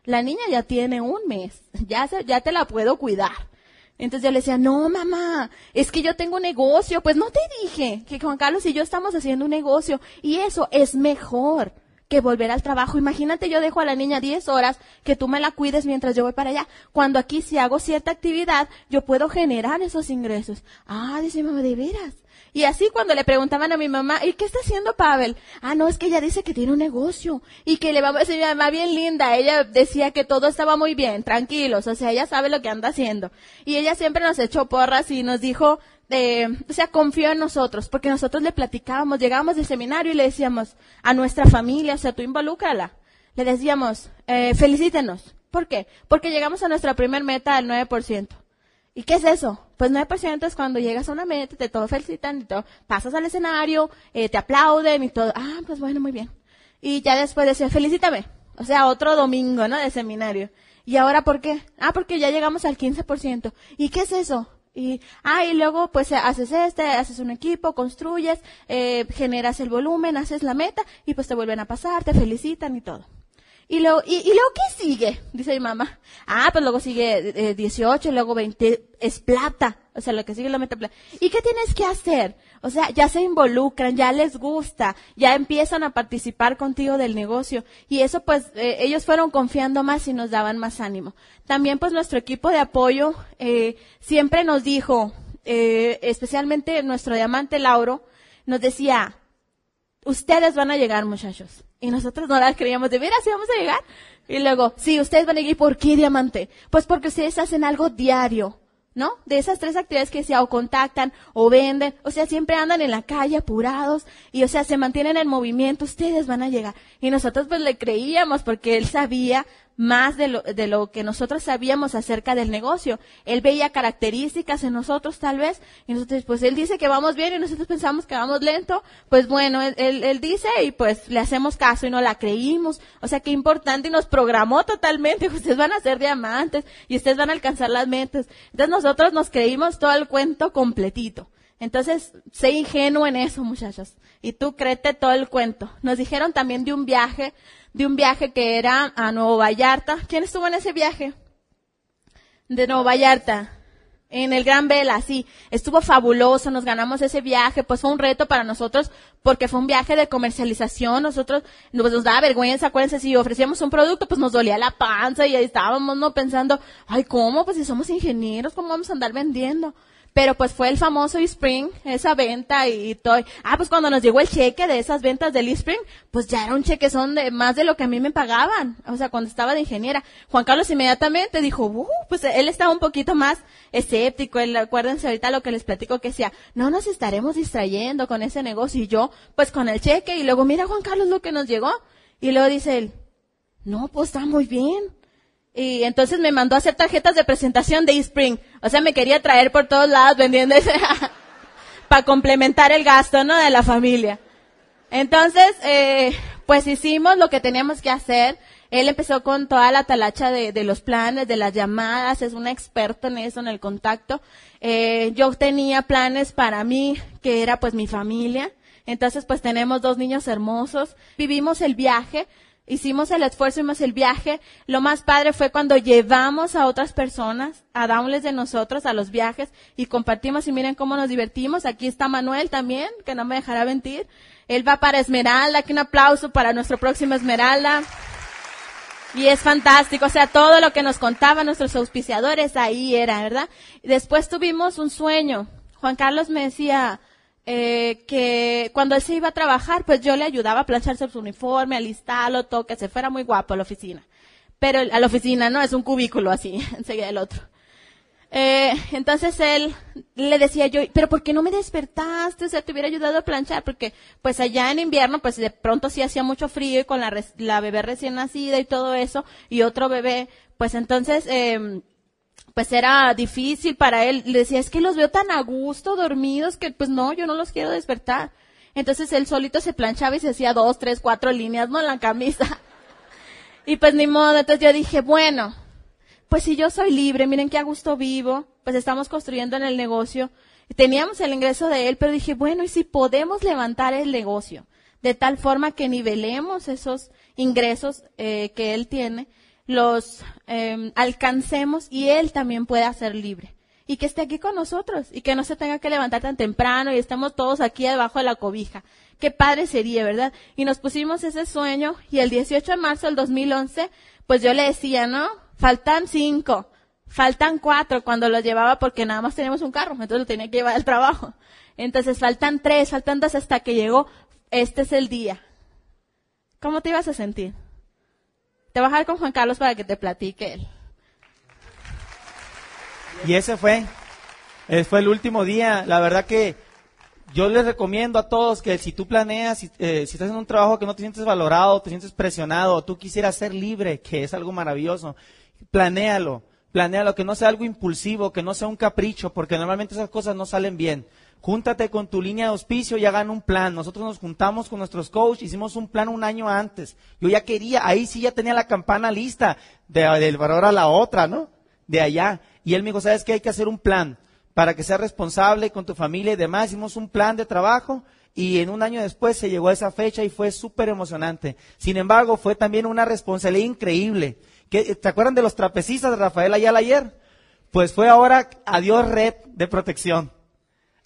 La niña ya tiene un mes, ya, se, ya te la puedo cuidar. Entonces yo le decía, no, mamá, es que yo tengo un negocio. Pues no te dije que Juan Carlos y yo estamos haciendo un negocio y eso es mejor que volver al trabajo. Imagínate, yo dejo a la niña 10 horas, que tú me la cuides mientras yo voy para allá. Cuando aquí si hago cierta actividad, yo puedo generar esos ingresos. Ah, dice mamá, de veras. Y así cuando le preguntaban a mi mamá, ¿y qué está haciendo Pavel? Ah, no, es que ella dice que tiene un negocio y que le va a mi mamá bien linda. Ella decía que todo estaba muy bien, tranquilos, o sea, ella sabe lo que anda haciendo. Y ella siempre nos echó porras y nos dijo, eh, o sea, confió en nosotros, porque nosotros le platicábamos, llegábamos del seminario y le decíamos a nuestra familia, o sea, tú involúcrala. Le decíamos, eh, felicítenos. ¿Por qué? Porque llegamos a nuestra primer meta del 9%. ¿Y qué es eso? Pues 9% es cuando llegas a una meta, te todo felicitan y todo, pasas al escenario, eh, te aplauden y todo. Ah, pues bueno, muy bien. Y ya después decía, felicítame. O sea, otro domingo, ¿no? De seminario. ¿Y ahora por qué? Ah, porque ya llegamos al 15%. ¿Y qué es eso? Y, ah, y luego pues haces este, haces un equipo, construyes, eh, generas el volumen, haces la meta y pues te vuelven a pasar, te felicitan y todo. Y luego, y, luego, ¿qué sigue? Dice mi mamá. Ah, pues luego sigue eh, 18, luego 20, es plata. O sea, lo que sigue la meta plata. ¿Y qué tienes que hacer? O sea, ya se involucran, ya les gusta, ya empiezan a participar contigo del negocio. Y eso pues, eh, ellos fueron confiando más y nos daban más ánimo. También pues nuestro equipo de apoyo, eh, siempre nos dijo, eh, especialmente nuestro diamante Lauro, nos decía, ustedes van a llegar muchachos. Y nosotros no las creíamos de veras, sí vamos a llegar. Y luego, sí, ustedes van a. ¿Y por qué diamante? Pues porque ustedes hacen algo diario. ¿no? De esas tres actividades que decía, o contactan, o venden, o sea, siempre andan en la calle apurados, y o sea, se mantienen en movimiento, ustedes van a llegar. Y nosotros pues le creíamos porque él sabía más de lo, de lo que nosotros sabíamos acerca del negocio. Él veía características en nosotros tal vez, y nosotros, pues él dice que vamos bien y nosotros pensamos que vamos lento, pues bueno, él, él, dice y pues le hacemos caso y no la creímos. O sea, qué importante y nos programó totalmente, ustedes van a ser diamantes y ustedes van a alcanzar las metas. Entonces nosotros nos creímos todo el cuento completito. Entonces, sé ingenuo en eso, muchachos. Y tú créete todo el cuento. Nos dijeron también de un viaje de un viaje que era a Nuevo Vallarta. ¿Quién estuvo en ese viaje? De Nuevo Vallarta. En el Gran Vela, sí. Estuvo fabuloso, nos ganamos ese viaje, pues fue un reto para nosotros porque fue un viaje de comercialización. Nosotros pues, nos daba vergüenza, acuérdense, si ofrecíamos un producto, pues nos dolía la panza y ahí estábamos, ¿no? Pensando, ay, ¿cómo? Pues si somos ingenieros, ¿cómo vamos a andar vendiendo? Pero pues fue el famoso eSpring, esa venta y, todo. Ah, pues cuando nos llegó el cheque de esas ventas del eSpring, pues ya era un cheque son de más de lo que a mí me pagaban. O sea, cuando estaba de ingeniera. Juan Carlos inmediatamente dijo, uh, pues él estaba un poquito más escéptico. Él, acuérdense ahorita lo que les platico que decía, no nos estaremos distrayendo con ese negocio. Y yo, pues con el cheque y luego mira Juan Carlos lo que nos llegó. Y luego dice él, no, pues está muy bien. Y entonces me mandó a hacer tarjetas de presentación de eSpring. O sea, me quería traer por todos lados vendiendo para complementar el gasto, ¿no? De la familia. Entonces, eh, pues hicimos lo que teníamos que hacer. Él empezó con toda la talacha de, de, los planes, de las llamadas, es un experto en eso, en el contacto. Eh, yo tenía planes para mí, que era pues mi familia. Entonces, pues tenemos dos niños hermosos. Vivimos el viaje hicimos el esfuerzo, hicimos el viaje. Lo más padre fue cuando llevamos a otras personas a downless de nosotros a los viajes y compartimos y miren cómo nos divertimos. Aquí está Manuel también, que no me dejará mentir. Él va para Esmeralda, aquí un aplauso para nuestro próximo Esmeralda. Y es fantástico, o sea, todo lo que nos contaban nuestros auspiciadores ahí era, ¿verdad? Después tuvimos un sueño. Juan Carlos me decía, eh, que cuando él se iba a trabajar, pues yo le ayudaba a plancharse su uniforme, alistarlo, todo, que se fuera muy guapo a la oficina. Pero a la oficina, no, es un cubículo así, enseguida el otro. Eh, entonces él le decía yo, pero ¿por qué no me despertaste? O sea, te hubiera ayudado a planchar, porque pues allá en invierno, pues de pronto sí hacía mucho frío y con la, la bebé recién nacida y todo eso, y otro bebé, pues entonces, eh, pues era difícil para él. Le decía, es que los veo tan a gusto, dormidos, que pues no, yo no los quiero despertar. Entonces él solito se planchaba y se hacía dos, tres, cuatro líneas, ¿no? En la camisa. Y pues ni modo, entonces yo dije, bueno, pues si yo soy libre, miren qué a gusto vivo, pues estamos construyendo en el negocio. Teníamos el ingreso de él, pero dije, bueno, ¿y si podemos levantar el negocio? De tal forma que nivelemos esos ingresos eh, que él tiene los eh, alcancemos y Él también pueda ser libre. Y que esté aquí con nosotros y que no se tenga que levantar tan temprano y estemos todos aquí debajo de la cobija. Qué padre sería, ¿verdad? Y nos pusimos ese sueño y el 18 de marzo del 2011, pues yo le decía, ¿no? Faltan cinco, faltan cuatro cuando los llevaba porque nada más teníamos un carro, entonces lo tenía que llevar al trabajo. Entonces faltan tres, faltan dos hasta que llegó, este es el día. ¿Cómo te ibas a sentir? Te con Juan Carlos para que te platique él. Y ese fue, fue el último día. La verdad que yo les recomiendo a todos que si tú planeas, si, eh, si, estás en un trabajo que no te sientes valorado, te sientes presionado, tú quisieras ser libre, que es algo maravilloso, planéalo, planéalo, que no sea algo impulsivo, que no sea un capricho, porque normalmente esas cosas no salen bien júntate con tu línea de auspicio y hagan un plan. Nosotros nos juntamos con nuestros coaches, hicimos un plan un año antes. Yo ya quería, ahí sí ya tenía la campana lista, de, del valor a la otra, ¿no? De allá. Y él me dijo, ¿sabes qué? Hay que hacer un plan para que seas responsable con tu familia y demás. Hicimos un plan de trabajo y en un año después se llegó a esa fecha y fue súper emocionante. Sin embargo, fue también una responsabilidad increíble. ¿Te acuerdan de los trapecistas de Rafael Ayala ayer? Pues fue ahora adiós red de protección.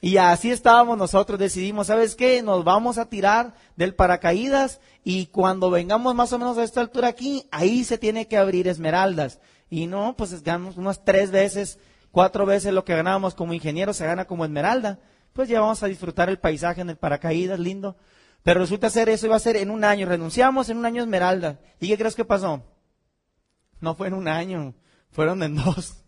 Y así estábamos nosotros, decidimos, ¿sabes qué? Nos vamos a tirar del paracaídas y cuando vengamos más o menos a esta altura aquí, ahí se tiene que abrir esmeraldas. Y no, pues ganamos unas tres veces, cuatro veces lo que ganábamos como ingeniero, se gana como esmeralda. Pues ya vamos a disfrutar el paisaje en el paracaídas, lindo. Pero resulta ser eso iba a ser en un año. Renunciamos en un año esmeralda. ¿Y qué crees que pasó? No fue en un año, fueron en dos.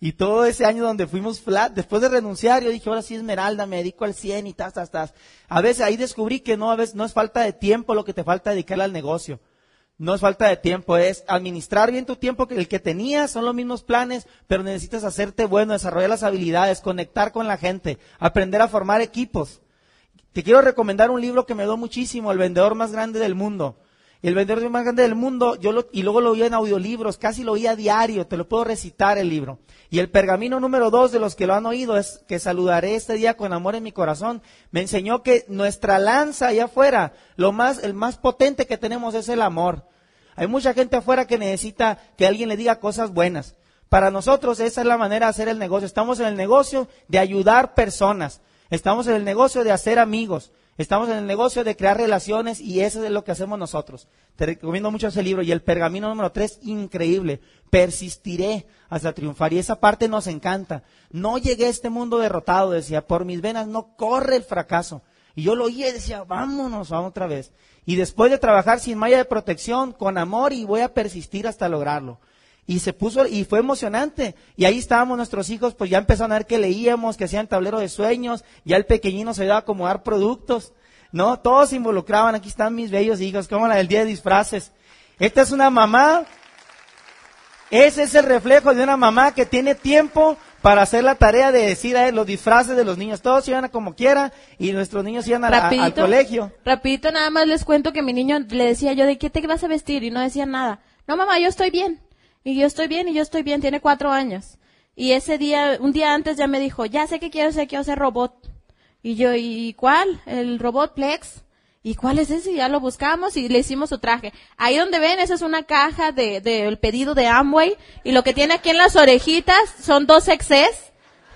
Y todo ese año donde fuimos flat, después de renunciar, yo dije, ahora sí Esmeralda, me dedico al 100 y tas, tas, tas. A veces ahí descubrí que no, a veces no es falta de tiempo lo que te falta dedicarle al negocio. No es falta de tiempo, es administrar bien tu tiempo, que el que tenías son los mismos planes, pero necesitas hacerte bueno, desarrollar las habilidades, conectar con la gente, aprender a formar equipos. Te quiero recomendar un libro que me dio muchísimo, El vendedor más grande del mundo el vendedor más grande del mundo, yo lo, y luego lo oía en audiolibros, casi lo oía diario, te lo puedo recitar el libro. Y el pergamino número dos de los que lo han oído es que saludaré este día con amor en mi corazón. Me enseñó que nuestra lanza allá afuera, lo más, el más potente que tenemos es el amor. Hay mucha gente afuera que necesita que alguien le diga cosas buenas. Para nosotros esa es la manera de hacer el negocio. Estamos en el negocio de ayudar personas. Estamos en el negocio de hacer amigos. Estamos en el negocio de crear relaciones y eso es lo que hacemos nosotros. Te recomiendo mucho ese libro y el pergamino número tres, increíble. Persistiré hasta triunfar y esa parte nos encanta. No llegué a este mundo derrotado, decía, por mis venas no corre el fracaso. Y yo lo oía y decía, vámonos, vamos otra vez. Y después de trabajar sin malla de protección, con amor y voy a persistir hasta lograrlo. Y se puso, y fue emocionante. Y ahí estábamos nuestros hijos, pues ya empezaron a ver que leíamos, que hacían tablero de sueños, ya el pequeñino se ayudaba a acomodar productos, ¿no? Todos se involucraban, aquí están mis bellos hijos, como la del día de disfraces. Esta es una mamá, ese es el reflejo de una mamá que tiene tiempo para hacer la tarea de decir a los disfraces de los niños. Todos iban a como quiera y nuestros niños iban al colegio. Rapidito, nada más les cuento que mi niño le decía yo, ¿de qué te vas a vestir? Y no decía nada. No, mamá, yo estoy bien. Y yo estoy bien, y yo estoy bien, tiene cuatro años. Y ese día, un día antes ya me dijo, ya sé que quiero ser, quiero ser robot. Y yo, ¿y cuál? El robot Plex. ¿Y cuál es ese? Ya lo buscamos y le hicimos su traje. Ahí donde ven, esa es una caja del de, pedido de Amway. Y lo que tiene aquí en las orejitas son dos exes,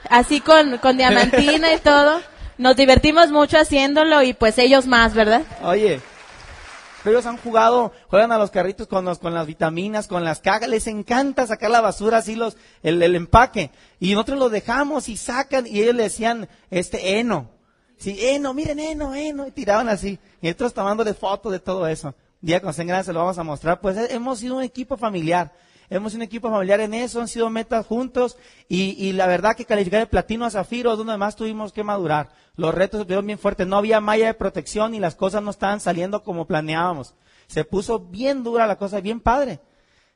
así con, con diamantina y todo. Nos divertimos mucho haciéndolo y pues ellos más, ¿verdad? Oye, ellos han jugado, juegan a los carritos con, los, con las vitaminas, con las cajas, les encanta sacar la basura así los, el, el empaque. Y nosotros lo dejamos y sacan y ellos le decían, este, heno. Sí, heno, miren, heno, heno, y tiraban así. Y nosotros tomándole fotos de todo eso. Día con Sengra se lo vamos a mostrar. Pues eh, hemos sido un equipo familiar. Hemos sido un equipo familiar en eso, han sido metas juntos y, y la verdad que calificar de platino a zafiro, donde más tuvimos que madurar. Los retos estuvieron bien fuertes, no había malla de protección y las cosas no estaban saliendo como planeábamos. Se puso bien dura la cosa, bien padre.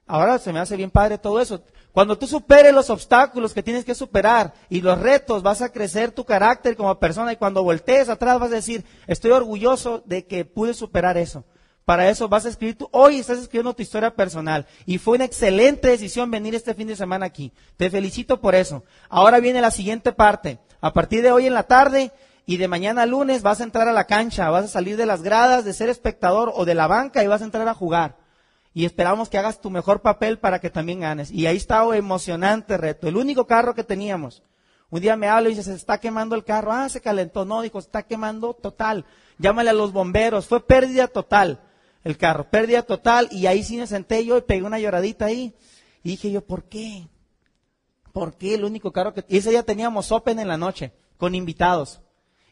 Ahora se me hace bien padre todo eso. Cuando tú superes los obstáculos que tienes que superar y los retos, vas a crecer tu carácter como persona y cuando voltees atrás vas a decir, estoy orgulloso de que pude superar eso. Para eso vas a escribir, tú, hoy estás escribiendo tu historia personal y fue una excelente decisión venir este fin de semana aquí. Te felicito por eso. Ahora viene la siguiente parte. A partir de hoy en la tarde y de mañana lunes vas a entrar a la cancha, vas a salir de las gradas de ser espectador o de la banca y vas a entrar a jugar. Y esperamos que hagas tu mejor papel para que también ganes. Y ahí está un emocionante reto. El único carro que teníamos. Un día me habla y dice, se está quemando el carro. Ah, se calentó. No, dijo, está quemando total. Llámale a los bomberos. Fue pérdida total el carro. Pérdida total. Y ahí sí me senté yo y pegué una lloradita ahí. Y dije yo, ¿por qué? ¿Por qué el único carro que... Y ese día teníamos Open en la noche, con invitados.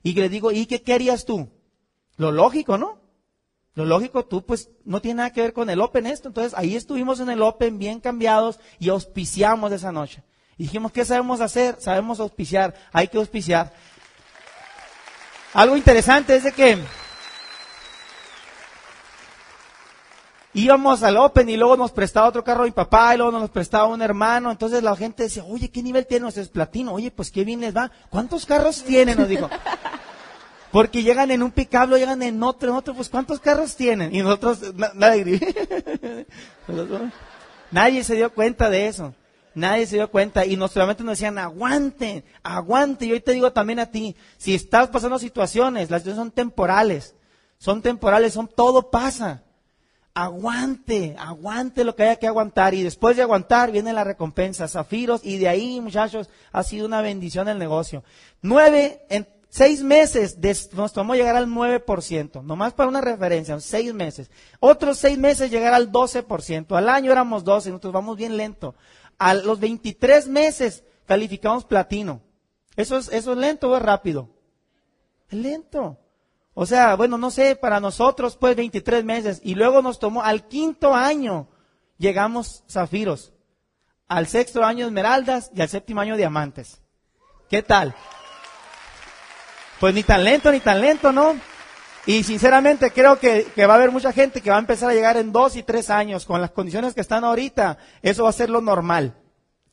Y le digo, ¿y qué, querías tú? Lo lógico, ¿no? Lo lógico, tú pues no tiene nada que ver con el Open esto. Entonces ahí estuvimos en el Open bien cambiados y auspiciamos esa noche. Y dijimos, ¿qué sabemos hacer? Sabemos auspiciar, hay que auspiciar. Algo interesante es de que íbamos al Open y luego nos prestaba otro carro mi papá y luego nos prestaba un hermano. Entonces la gente decía, oye, ¿qué nivel tiene? es platino. Oye, pues qué bien les va. ¿Cuántos carros tienen? Nos dijo. Porque llegan en un picablo, llegan en otro, en otro, pues ¿cuántos carros tienen? Y nosotros, nadie, nadie se dio cuenta de eso. Nadie se dio cuenta y nos solamente nos decían, aguanten, aguante. Y hoy te digo también a ti, si estás pasando situaciones, las situaciones son temporales, son temporales, son, todo pasa aguante, aguante lo que haya que aguantar. Y después de aguantar viene la recompensa, zafiros. Y de ahí, muchachos, ha sido una bendición el negocio. Nueve, en seis meses nos tomó llegar al 9%. Nomás para una referencia, seis meses. Otros seis meses llegar al 12%. Al año éramos 12, nosotros vamos bien lento. A los 23 meses calificamos platino. ¿Eso es, eso es lento o es rápido? Lento. O sea, bueno, no sé, para nosotros pues 23 meses y luego nos tomó al quinto año llegamos zafiros, al sexto año esmeraldas y al séptimo año diamantes. ¿Qué tal? Pues ni tan lento ni tan lento, ¿no? Y sinceramente creo que, que, va a haber mucha gente que va a empezar a llegar en dos y tres años con las condiciones que están ahorita. Eso va a ser lo normal.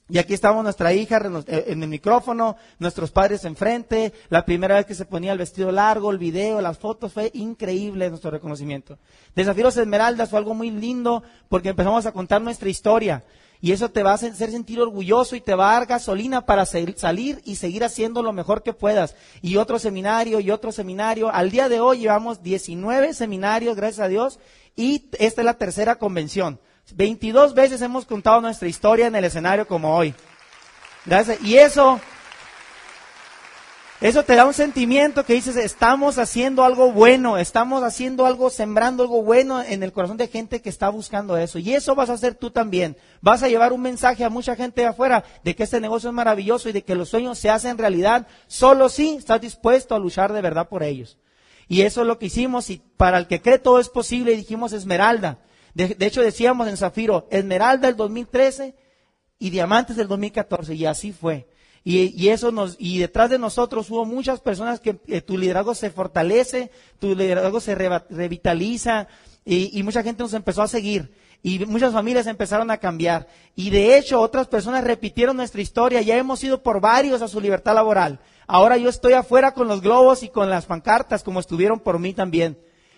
Y aquí estamos nuestra hija eh, en el micrófono, nuestros padres enfrente, la primera vez que se ponía el vestido largo, el video, las fotos, fue increíble nuestro reconocimiento. Desafíos Esmeraldas fue algo muy lindo porque empezamos a contar nuestra historia. Y eso te va a hacer sentir orgulloso y te va a dar gasolina para salir y seguir haciendo lo mejor que puedas. Y otro seminario y otro seminario. Al día de hoy llevamos 19 seminarios, gracias a Dios, y esta es la tercera convención. 22 veces hemos contado nuestra historia en el escenario como hoy. Gracias. Y eso, eso te da un sentimiento que dices, estamos haciendo algo bueno, estamos haciendo algo, sembrando algo bueno en el corazón de gente que está buscando eso. Y eso vas a hacer tú también. Vas a llevar un mensaje a mucha gente de afuera de que este negocio es maravilloso y de que los sueños se hacen realidad solo si estás dispuesto a luchar de verdad por ellos. Y eso es lo que hicimos y para el que cree todo es posible dijimos Esmeralda. De, hecho, decíamos en Zafiro, Esmeralda del 2013 y Diamantes del 2014, y así fue. Y, eso nos, y detrás de nosotros hubo muchas personas que tu liderazgo se fortalece, tu liderazgo se revitaliza, y, y mucha gente nos empezó a seguir y muchas familias empezaron a cambiar. Y de hecho otras personas repitieron nuestra historia, ya hemos ido por varios a su libertad laboral. Ahora yo estoy afuera con los globos y con las pancartas como estuvieron por mí también.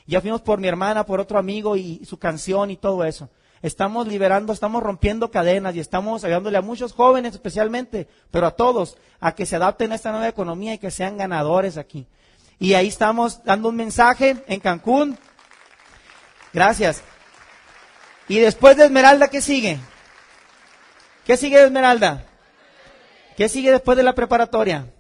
Ya fuimos por mi hermana, por otro amigo y su canción y todo eso. Estamos liberando, estamos rompiendo cadenas y estamos ayudándole a muchos jóvenes especialmente, pero a todos, a que se adapten a esta nueva economía y que sean ganadores aquí. Y ahí estamos dando un mensaje en Cancún. Gracias. Y después de Esmeralda, ¿qué sigue? ¿Qué sigue de Esmeralda? ¿Qué sigue después de la preparatoria?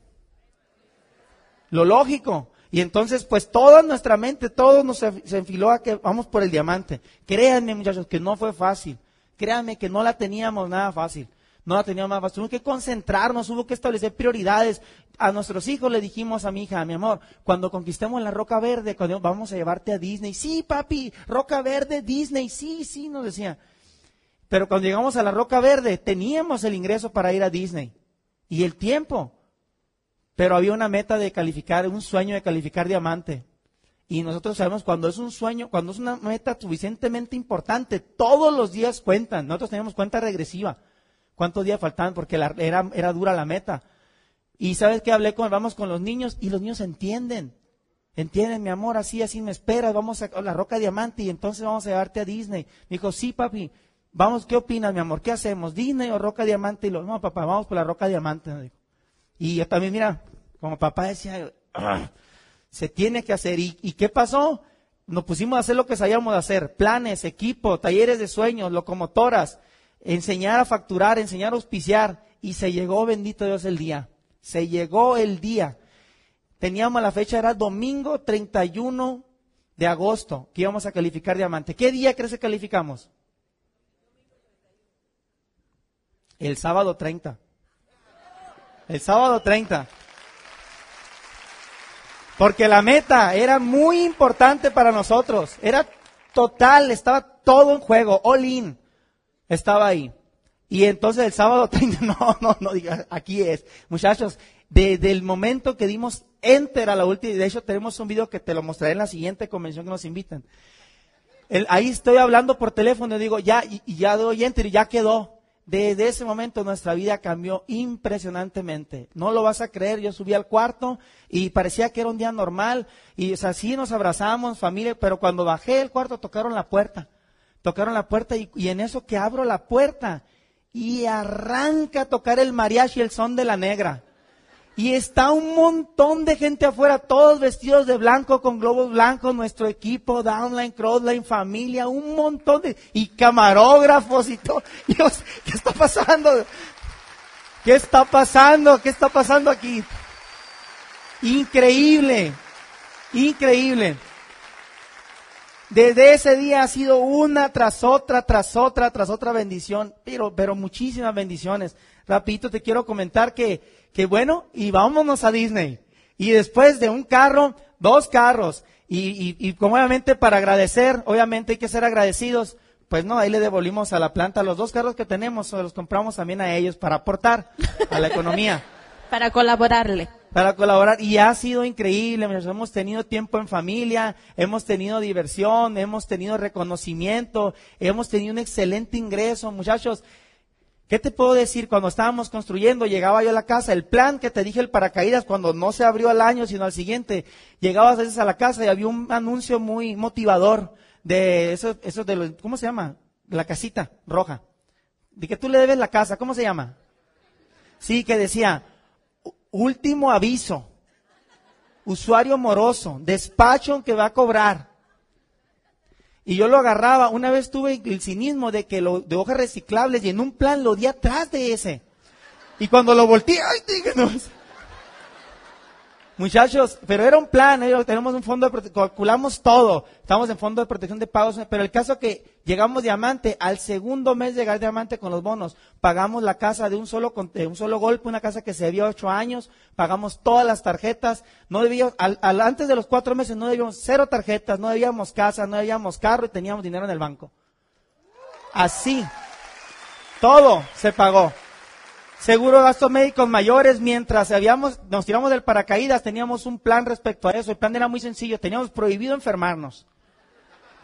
Lo lógico. Y entonces, pues toda nuestra mente, todo nos se enfiló a que vamos por el diamante. Créanme, muchachos, que no fue fácil. Créanme que no la teníamos nada fácil. No la teníamos nada fácil. Tuvimos que concentrarnos, hubo que establecer prioridades. A nuestros hijos le dijimos a mi hija, mi amor, cuando conquistemos la Roca Verde, cuando vamos a llevarte a Disney. Sí, papi, Roca Verde, Disney, sí, sí, nos decía. Pero cuando llegamos a la Roca Verde, teníamos el ingreso para ir a Disney. Y el tiempo. Pero había una meta de calificar, un sueño de calificar diamante. Y nosotros sabemos cuando es un sueño, cuando es una meta suficientemente importante, todos los días cuentan. Nosotros teníamos cuenta regresiva. ¿Cuántos días faltaban? Porque era, era dura la meta. Y sabes que hablé con, vamos con los niños y los niños entienden. Entienden, mi amor, así, así me esperas, vamos a, la Roca Diamante y entonces vamos a llevarte a Disney. Me dijo, sí, papi, vamos, ¿qué opinas, mi amor? ¿Qué hacemos? ¿Disney o Roca Diamante? Y lo, no, papá, vamos por la Roca Diamante. Y yo también, mira, como papá decía, ah, se tiene que hacer. ¿Y, qué pasó? Nos pusimos a hacer lo que sabíamos hacer. Planes, equipo, talleres de sueños, locomotoras, enseñar a facturar, enseñar a auspiciar. Y se llegó, bendito Dios, el día. Se llegó el día. Teníamos la fecha, era domingo 31 de agosto, que íbamos a calificar diamante. ¿Qué día crees que calificamos? El sábado 30. El sábado 30. Porque la meta era muy importante para nosotros. Era total, estaba todo en juego, all in. Estaba ahí. Y entonces el sábado 30, no, no, no aquí es. Muchachos, desde el momento que dimos enter a la última, de hecho tenemos un video que te lo mostraré en la siguiente convención que nos invitan. ahí estoy hablando por teléfono y digo, ya, y ya doy enter y ya quedó. Desde ese momento nuestra vida cambió impresionantemente. No lo vas a creer, yo subí al cuarto y parecía que era un día normal y así nos abrazamos, familia, pero cuando bajé del cuarto tocaron la puerta. Tocaron la puerta y, y en eso que abro la puerta y arranca a tocar el mariachi, el son de la negra. Y está un montón de gente afuera, todos vestidos de blanco, con globos blancos, nuestro equipo, downline, crossline, familia, un montón de, y camarógrafos y todo. Dios, ¿qué está pasando? ¿Qué está pasando? ¿Qué está pasando aquí? Increíble, increíble. Desde ese día ha sido una tras otra, tras otra, tras otra bendición, pero, pero muchísimas bendiciones. Rapidito te quiero comentar que, que bueno, y vámonos a Disney. Y después de un carro, dos carros. Y, y, como obviamente para agradecer, obviamente hay que ser agradecidos. Pues no, ahí le devolvimos a la planta los dos carros que tenemos, los compramos también a ellos para aportar a la economía. para colaborarle. Para colaborar. Y ha sido increíble, hemos tenido tiempo en familia, hemos tenido diversión, hemos tenido reconocimiento, hemos tenido un excelente ingreso, muchachos. ¿Qué te puedo decir? Cuando estábamos construyendo, llegaba yo a la casa, el plan que te dije el paracaídas, cuando no se abrió al año, sino al siguiente, llegabas a veces a la casa y había un anuncio muy motivador de eso, eso de lo, ¿cómo se llama? La casita roja. De que tú le debes la casa, ¿cómo se llama? Sí, que decía, último aviso, usuario moroso, despacho que va a cobrar. Y yo lo agarraba. Una vez tuve el cinismo de que lo de hojas reciclables y en un plan lo di atrás de ese. Y cuando lo volteé, ¡ay, díganos! Muchachos, pero era un plan, ¿eh? tenemos un fondo de calculamos todo, estamos en fondo de protección de pagos, pero el caso que llegamos diamante, al segundo mes llegar diamante con los bonos, pagamos la casa de un solo, de un solo golpe, una casa que se debió ocho años, pagamos todas las tarjetas, no debíamos, al, antes de los cuatro meses no debíamos cero tarjetas, no debíamos casa, no debíamos carro y teníamos dinero en el banco. Así, todo se pagó seguro gastos médicos mayores, mientras habíamos, nos tiramos del paracaídas, teníamos un plan respecto a eso. El plan era muy sencillo, teníamos prohibido enfermarnos.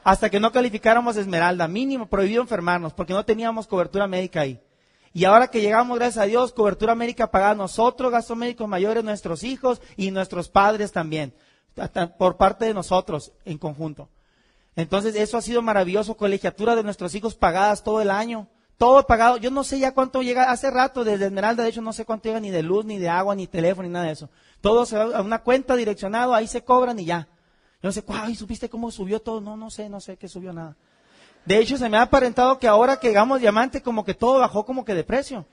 Hasta que no calificáramos Esmeralda, mínimo prohibido enfermarnos, porque no teníamos cobertura médica ahí. Y ahora que llegamos, gracias a Dios, cobertura médica pagada nosotros, gastos médicos mayores, nuestros hijos y nuestros padres también, por parte de nosotros en conjunto. Entonces, eso ha sido maravilloso, colegiatura de nuestros hijos pagadas todo el año todo pagado. Yo no sé ya cuánto llega, hace rato desde Esmeralda, de hecho no sé cuánto llega ni de luz, ni de agua, ni teléfono, ni nada de eso. Todo se va a una cuenta direccionado, ahí se cobran y ya. Yo no sé, ¿y supiste cómo subió todo? No, no sé, no sé qué subió nada. De hecho, se me ha aparentado que ahora que llegamos diamante, como que todo bajó como que de precio.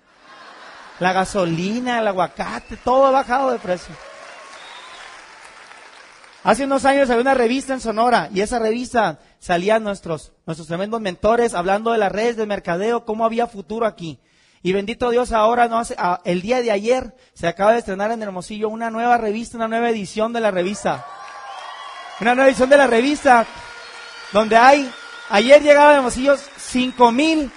La gasolina, el aguacate, todo ha bajado de precio. Hace unos años había una revista en Sonora y esa revista salían nuestros, nuestros tremendos mentores hablando de las redes de mercadeo, cómo había futuro aquí. Y bendito Dios, ahora no hace, el día de ayer se acaba de estrenar en Hermosillo una nueva revista, una nueva edición de la revista. Una nueva edición de la revista donde hay Ayer llegaban a Hermosillo cinco mil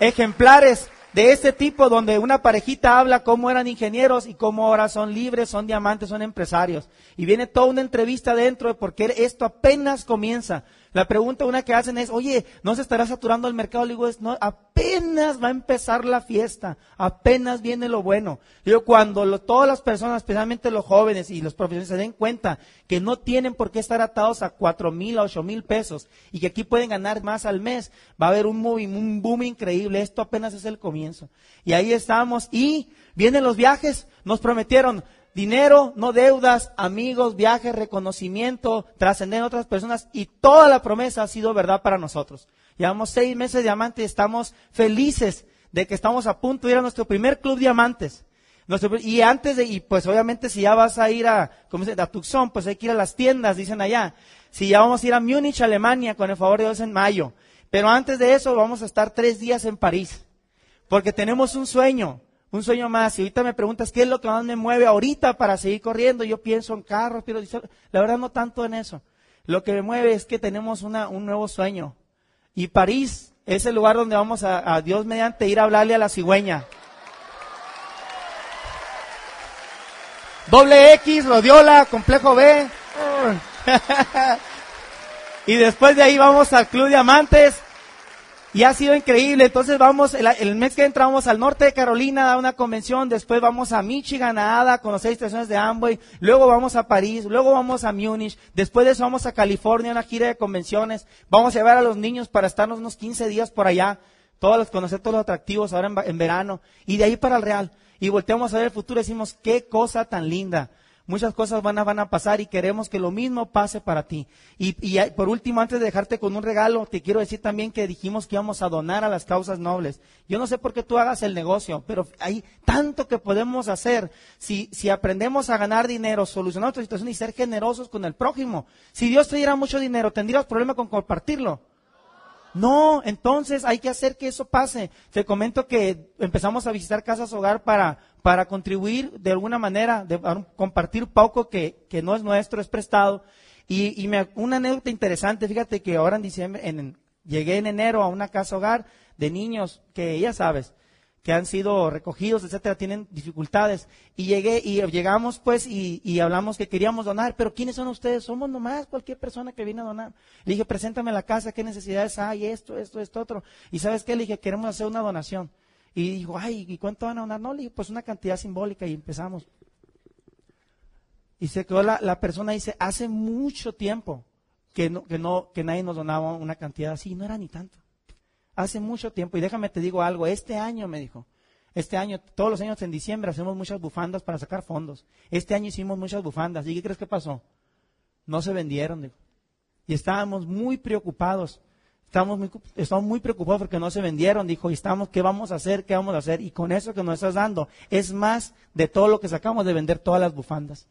ejemplares de este tipo donde una parejita habla cómo eran ingenieros y cómo ahora son libres, son diamantes, son empresarios. Y viene toda una entrevista dentro de por qué esto apenas comienza. La pregunta una que hacen es, oye, ¿no se estará saturando el mercado? Le digo, no, apenas va a empezar la fiesta, apenas viene lo bueno. Digo, cuando todas las personas, especialmente los jóvenes y los profesionales, se den cuenta que no tienen por qué estar atados a cuatro mil, a ocho mil pesos y que aquí pueden ganar más al mes, va a haber un, un boom increíble. Esto apenas es el comienzo. Y ahí estamos. Y vienen los viajes, nos prometieron, Dinero, no deudas, amigos, viajes, reconocimiento, trascender a otras personas y toda la promesa ha sido verdad para nosotros. Llevamos seis meses de diamante y estamos felices de que estamos a punto de ir a nuestro primer club diamantes. y antes de, y pues obviamente si ya vas a ir a, ¿cómo se, a Tucson, pues hay que ir a las tiendas, dicen allá. Si ya vamos a ir a Múnich, Alemania, con el favor de Dios en mayo. Pero antes de eso vamos a estar tres días en París. Porque tenemos un sueño un sueño más. Y ahorita me preguntas qué es lo que más me mueve ahorita para seguir corriendo. Yo pienso en carros, pero la verdad no tanto en eso. Lo que me mueve es que tenemos una, un nuevo sueño. Y París es el lugar donde vamos a, a Dios mediante ir a hablarle a la cigüeña. Doble X, Rodiola, complejo B. y después de ahí vamos al Club Diamantes y ha sido increíble. Entonces vamos, el, mes que entramos al norte de Carolina a una convención, después vamos a Michigan, a Ada, a conocer estaciones de Amway, luego vamos a París, luego vamos a Múnich, después de eso vamos a California, una gira de convenciones, vamos a llevar a los niños para estarnos unos 15 días por allá, todos los, conocer todos los atractivos ahora en, en verano, y de ahí para el Real. Y volteamos a ver el futuro y decimos, qué cosa tan linda muchas cosas van a, van a pasar y queremos que lo mismo pase para ti. Y, y, por último, antes de dejarte con un regalo, te quiero decir también que dijimos que íbamos a donar a las causas nobles. Yo no sé por qué tú hagas el negocio, pero hay tanto que podemos hacer si, si aprendemos a ganar dinero, solucionar nuestra situación y ser generosos con el prójimo. Si Dios te diera mucho dinero, ¿tendrías problema con compartirlo? No, entonces hay que hacer que eso pase. Te comento que empezamos a visitar casas hogar para, para contribuir de alguna manera, de, compartir poco que, que, no es nuestro, es prestado. Y, y me, una anécdota interesante, fíjate que ahora en diciembre, en, llegué en enero a una casa hogar de niños que ya sabes, que han sido recogidos, etcétera, tienen dificultades. Y llegué, y llegamos pues y, hablamos que queríamos donar, pero ¿quiénes son ustedes? Somos nomás cualquier persona que viene a donar. Le dije, preséntame la casa, qué necesidades hay, esto, esto, esto, otro. Y sabes qué, le dije, queremos hacer una donación. Y dijo, ay, ¿y cuánto van a donar? No, le dije, pues una cantidad simbólica y empezamos. Y se quedó la, la persona dice, hace mucho tiempo que no, que no, que nadie nos donaba una cantidad así, no era ni tanto hace mucho tiempo, y déjame te digo algo, este año me dijo, este año, todos los años en diciembre hacemos muchas bufandas para sacar fondos. Este año hicimos muchas bufandas. ¿Y qué crees que pasó? No se vendieron, dijo. Y estábamos muy preocupados. Estamos muy, estamos muy preocupados porque no se vendieron, dijo, y estamos, ¿qué vamos a hacer? ¿Qué vamos a hacer? Y con eso que nos estás dando, es más de todo lo que sacamos de vender todas las bufandas.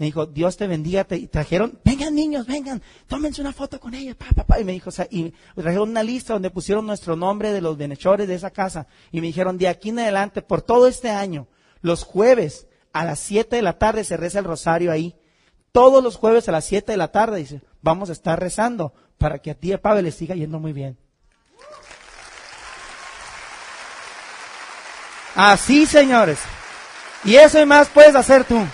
Me dijo, Dios te bendiga, te trajeron, vengan niños, vengan, tómense una foto con ellos, papá, Y me dijo, o sea, y trajeron una lista donde pusieron nuestro nombre de los bienhechores de esa casa. Y me dijeron, de aquí en adelante, por todo este año, los jueves a las 7 de la tarde se reza el rosario ahí. Todos los jueves a las 7 de la tarde, dice, vamos a estar rezando para que a ti, Pablo, le siga yendo muy bien. Así, señores. Y eso y más puedes hacer tú.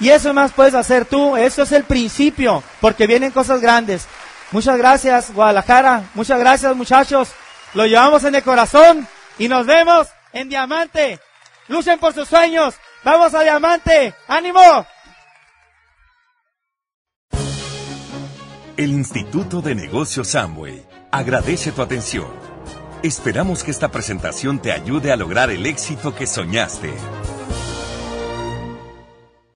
Y eso más puedes hacer tú. Eso es el principio, porque vienen cosas grandes. Muchas gracias, Guadalajara. Muchas gracias, muchachos. Lo llevamos en el corazón y nos vemos en Diamante. Luchen por sus sueños. Vamos a Diamante. ¡Ánimo! El Instituto de Negocios Samway agradece tu atención. Esperamos que esta presentación te ayude a lograr el éxito que soñaste.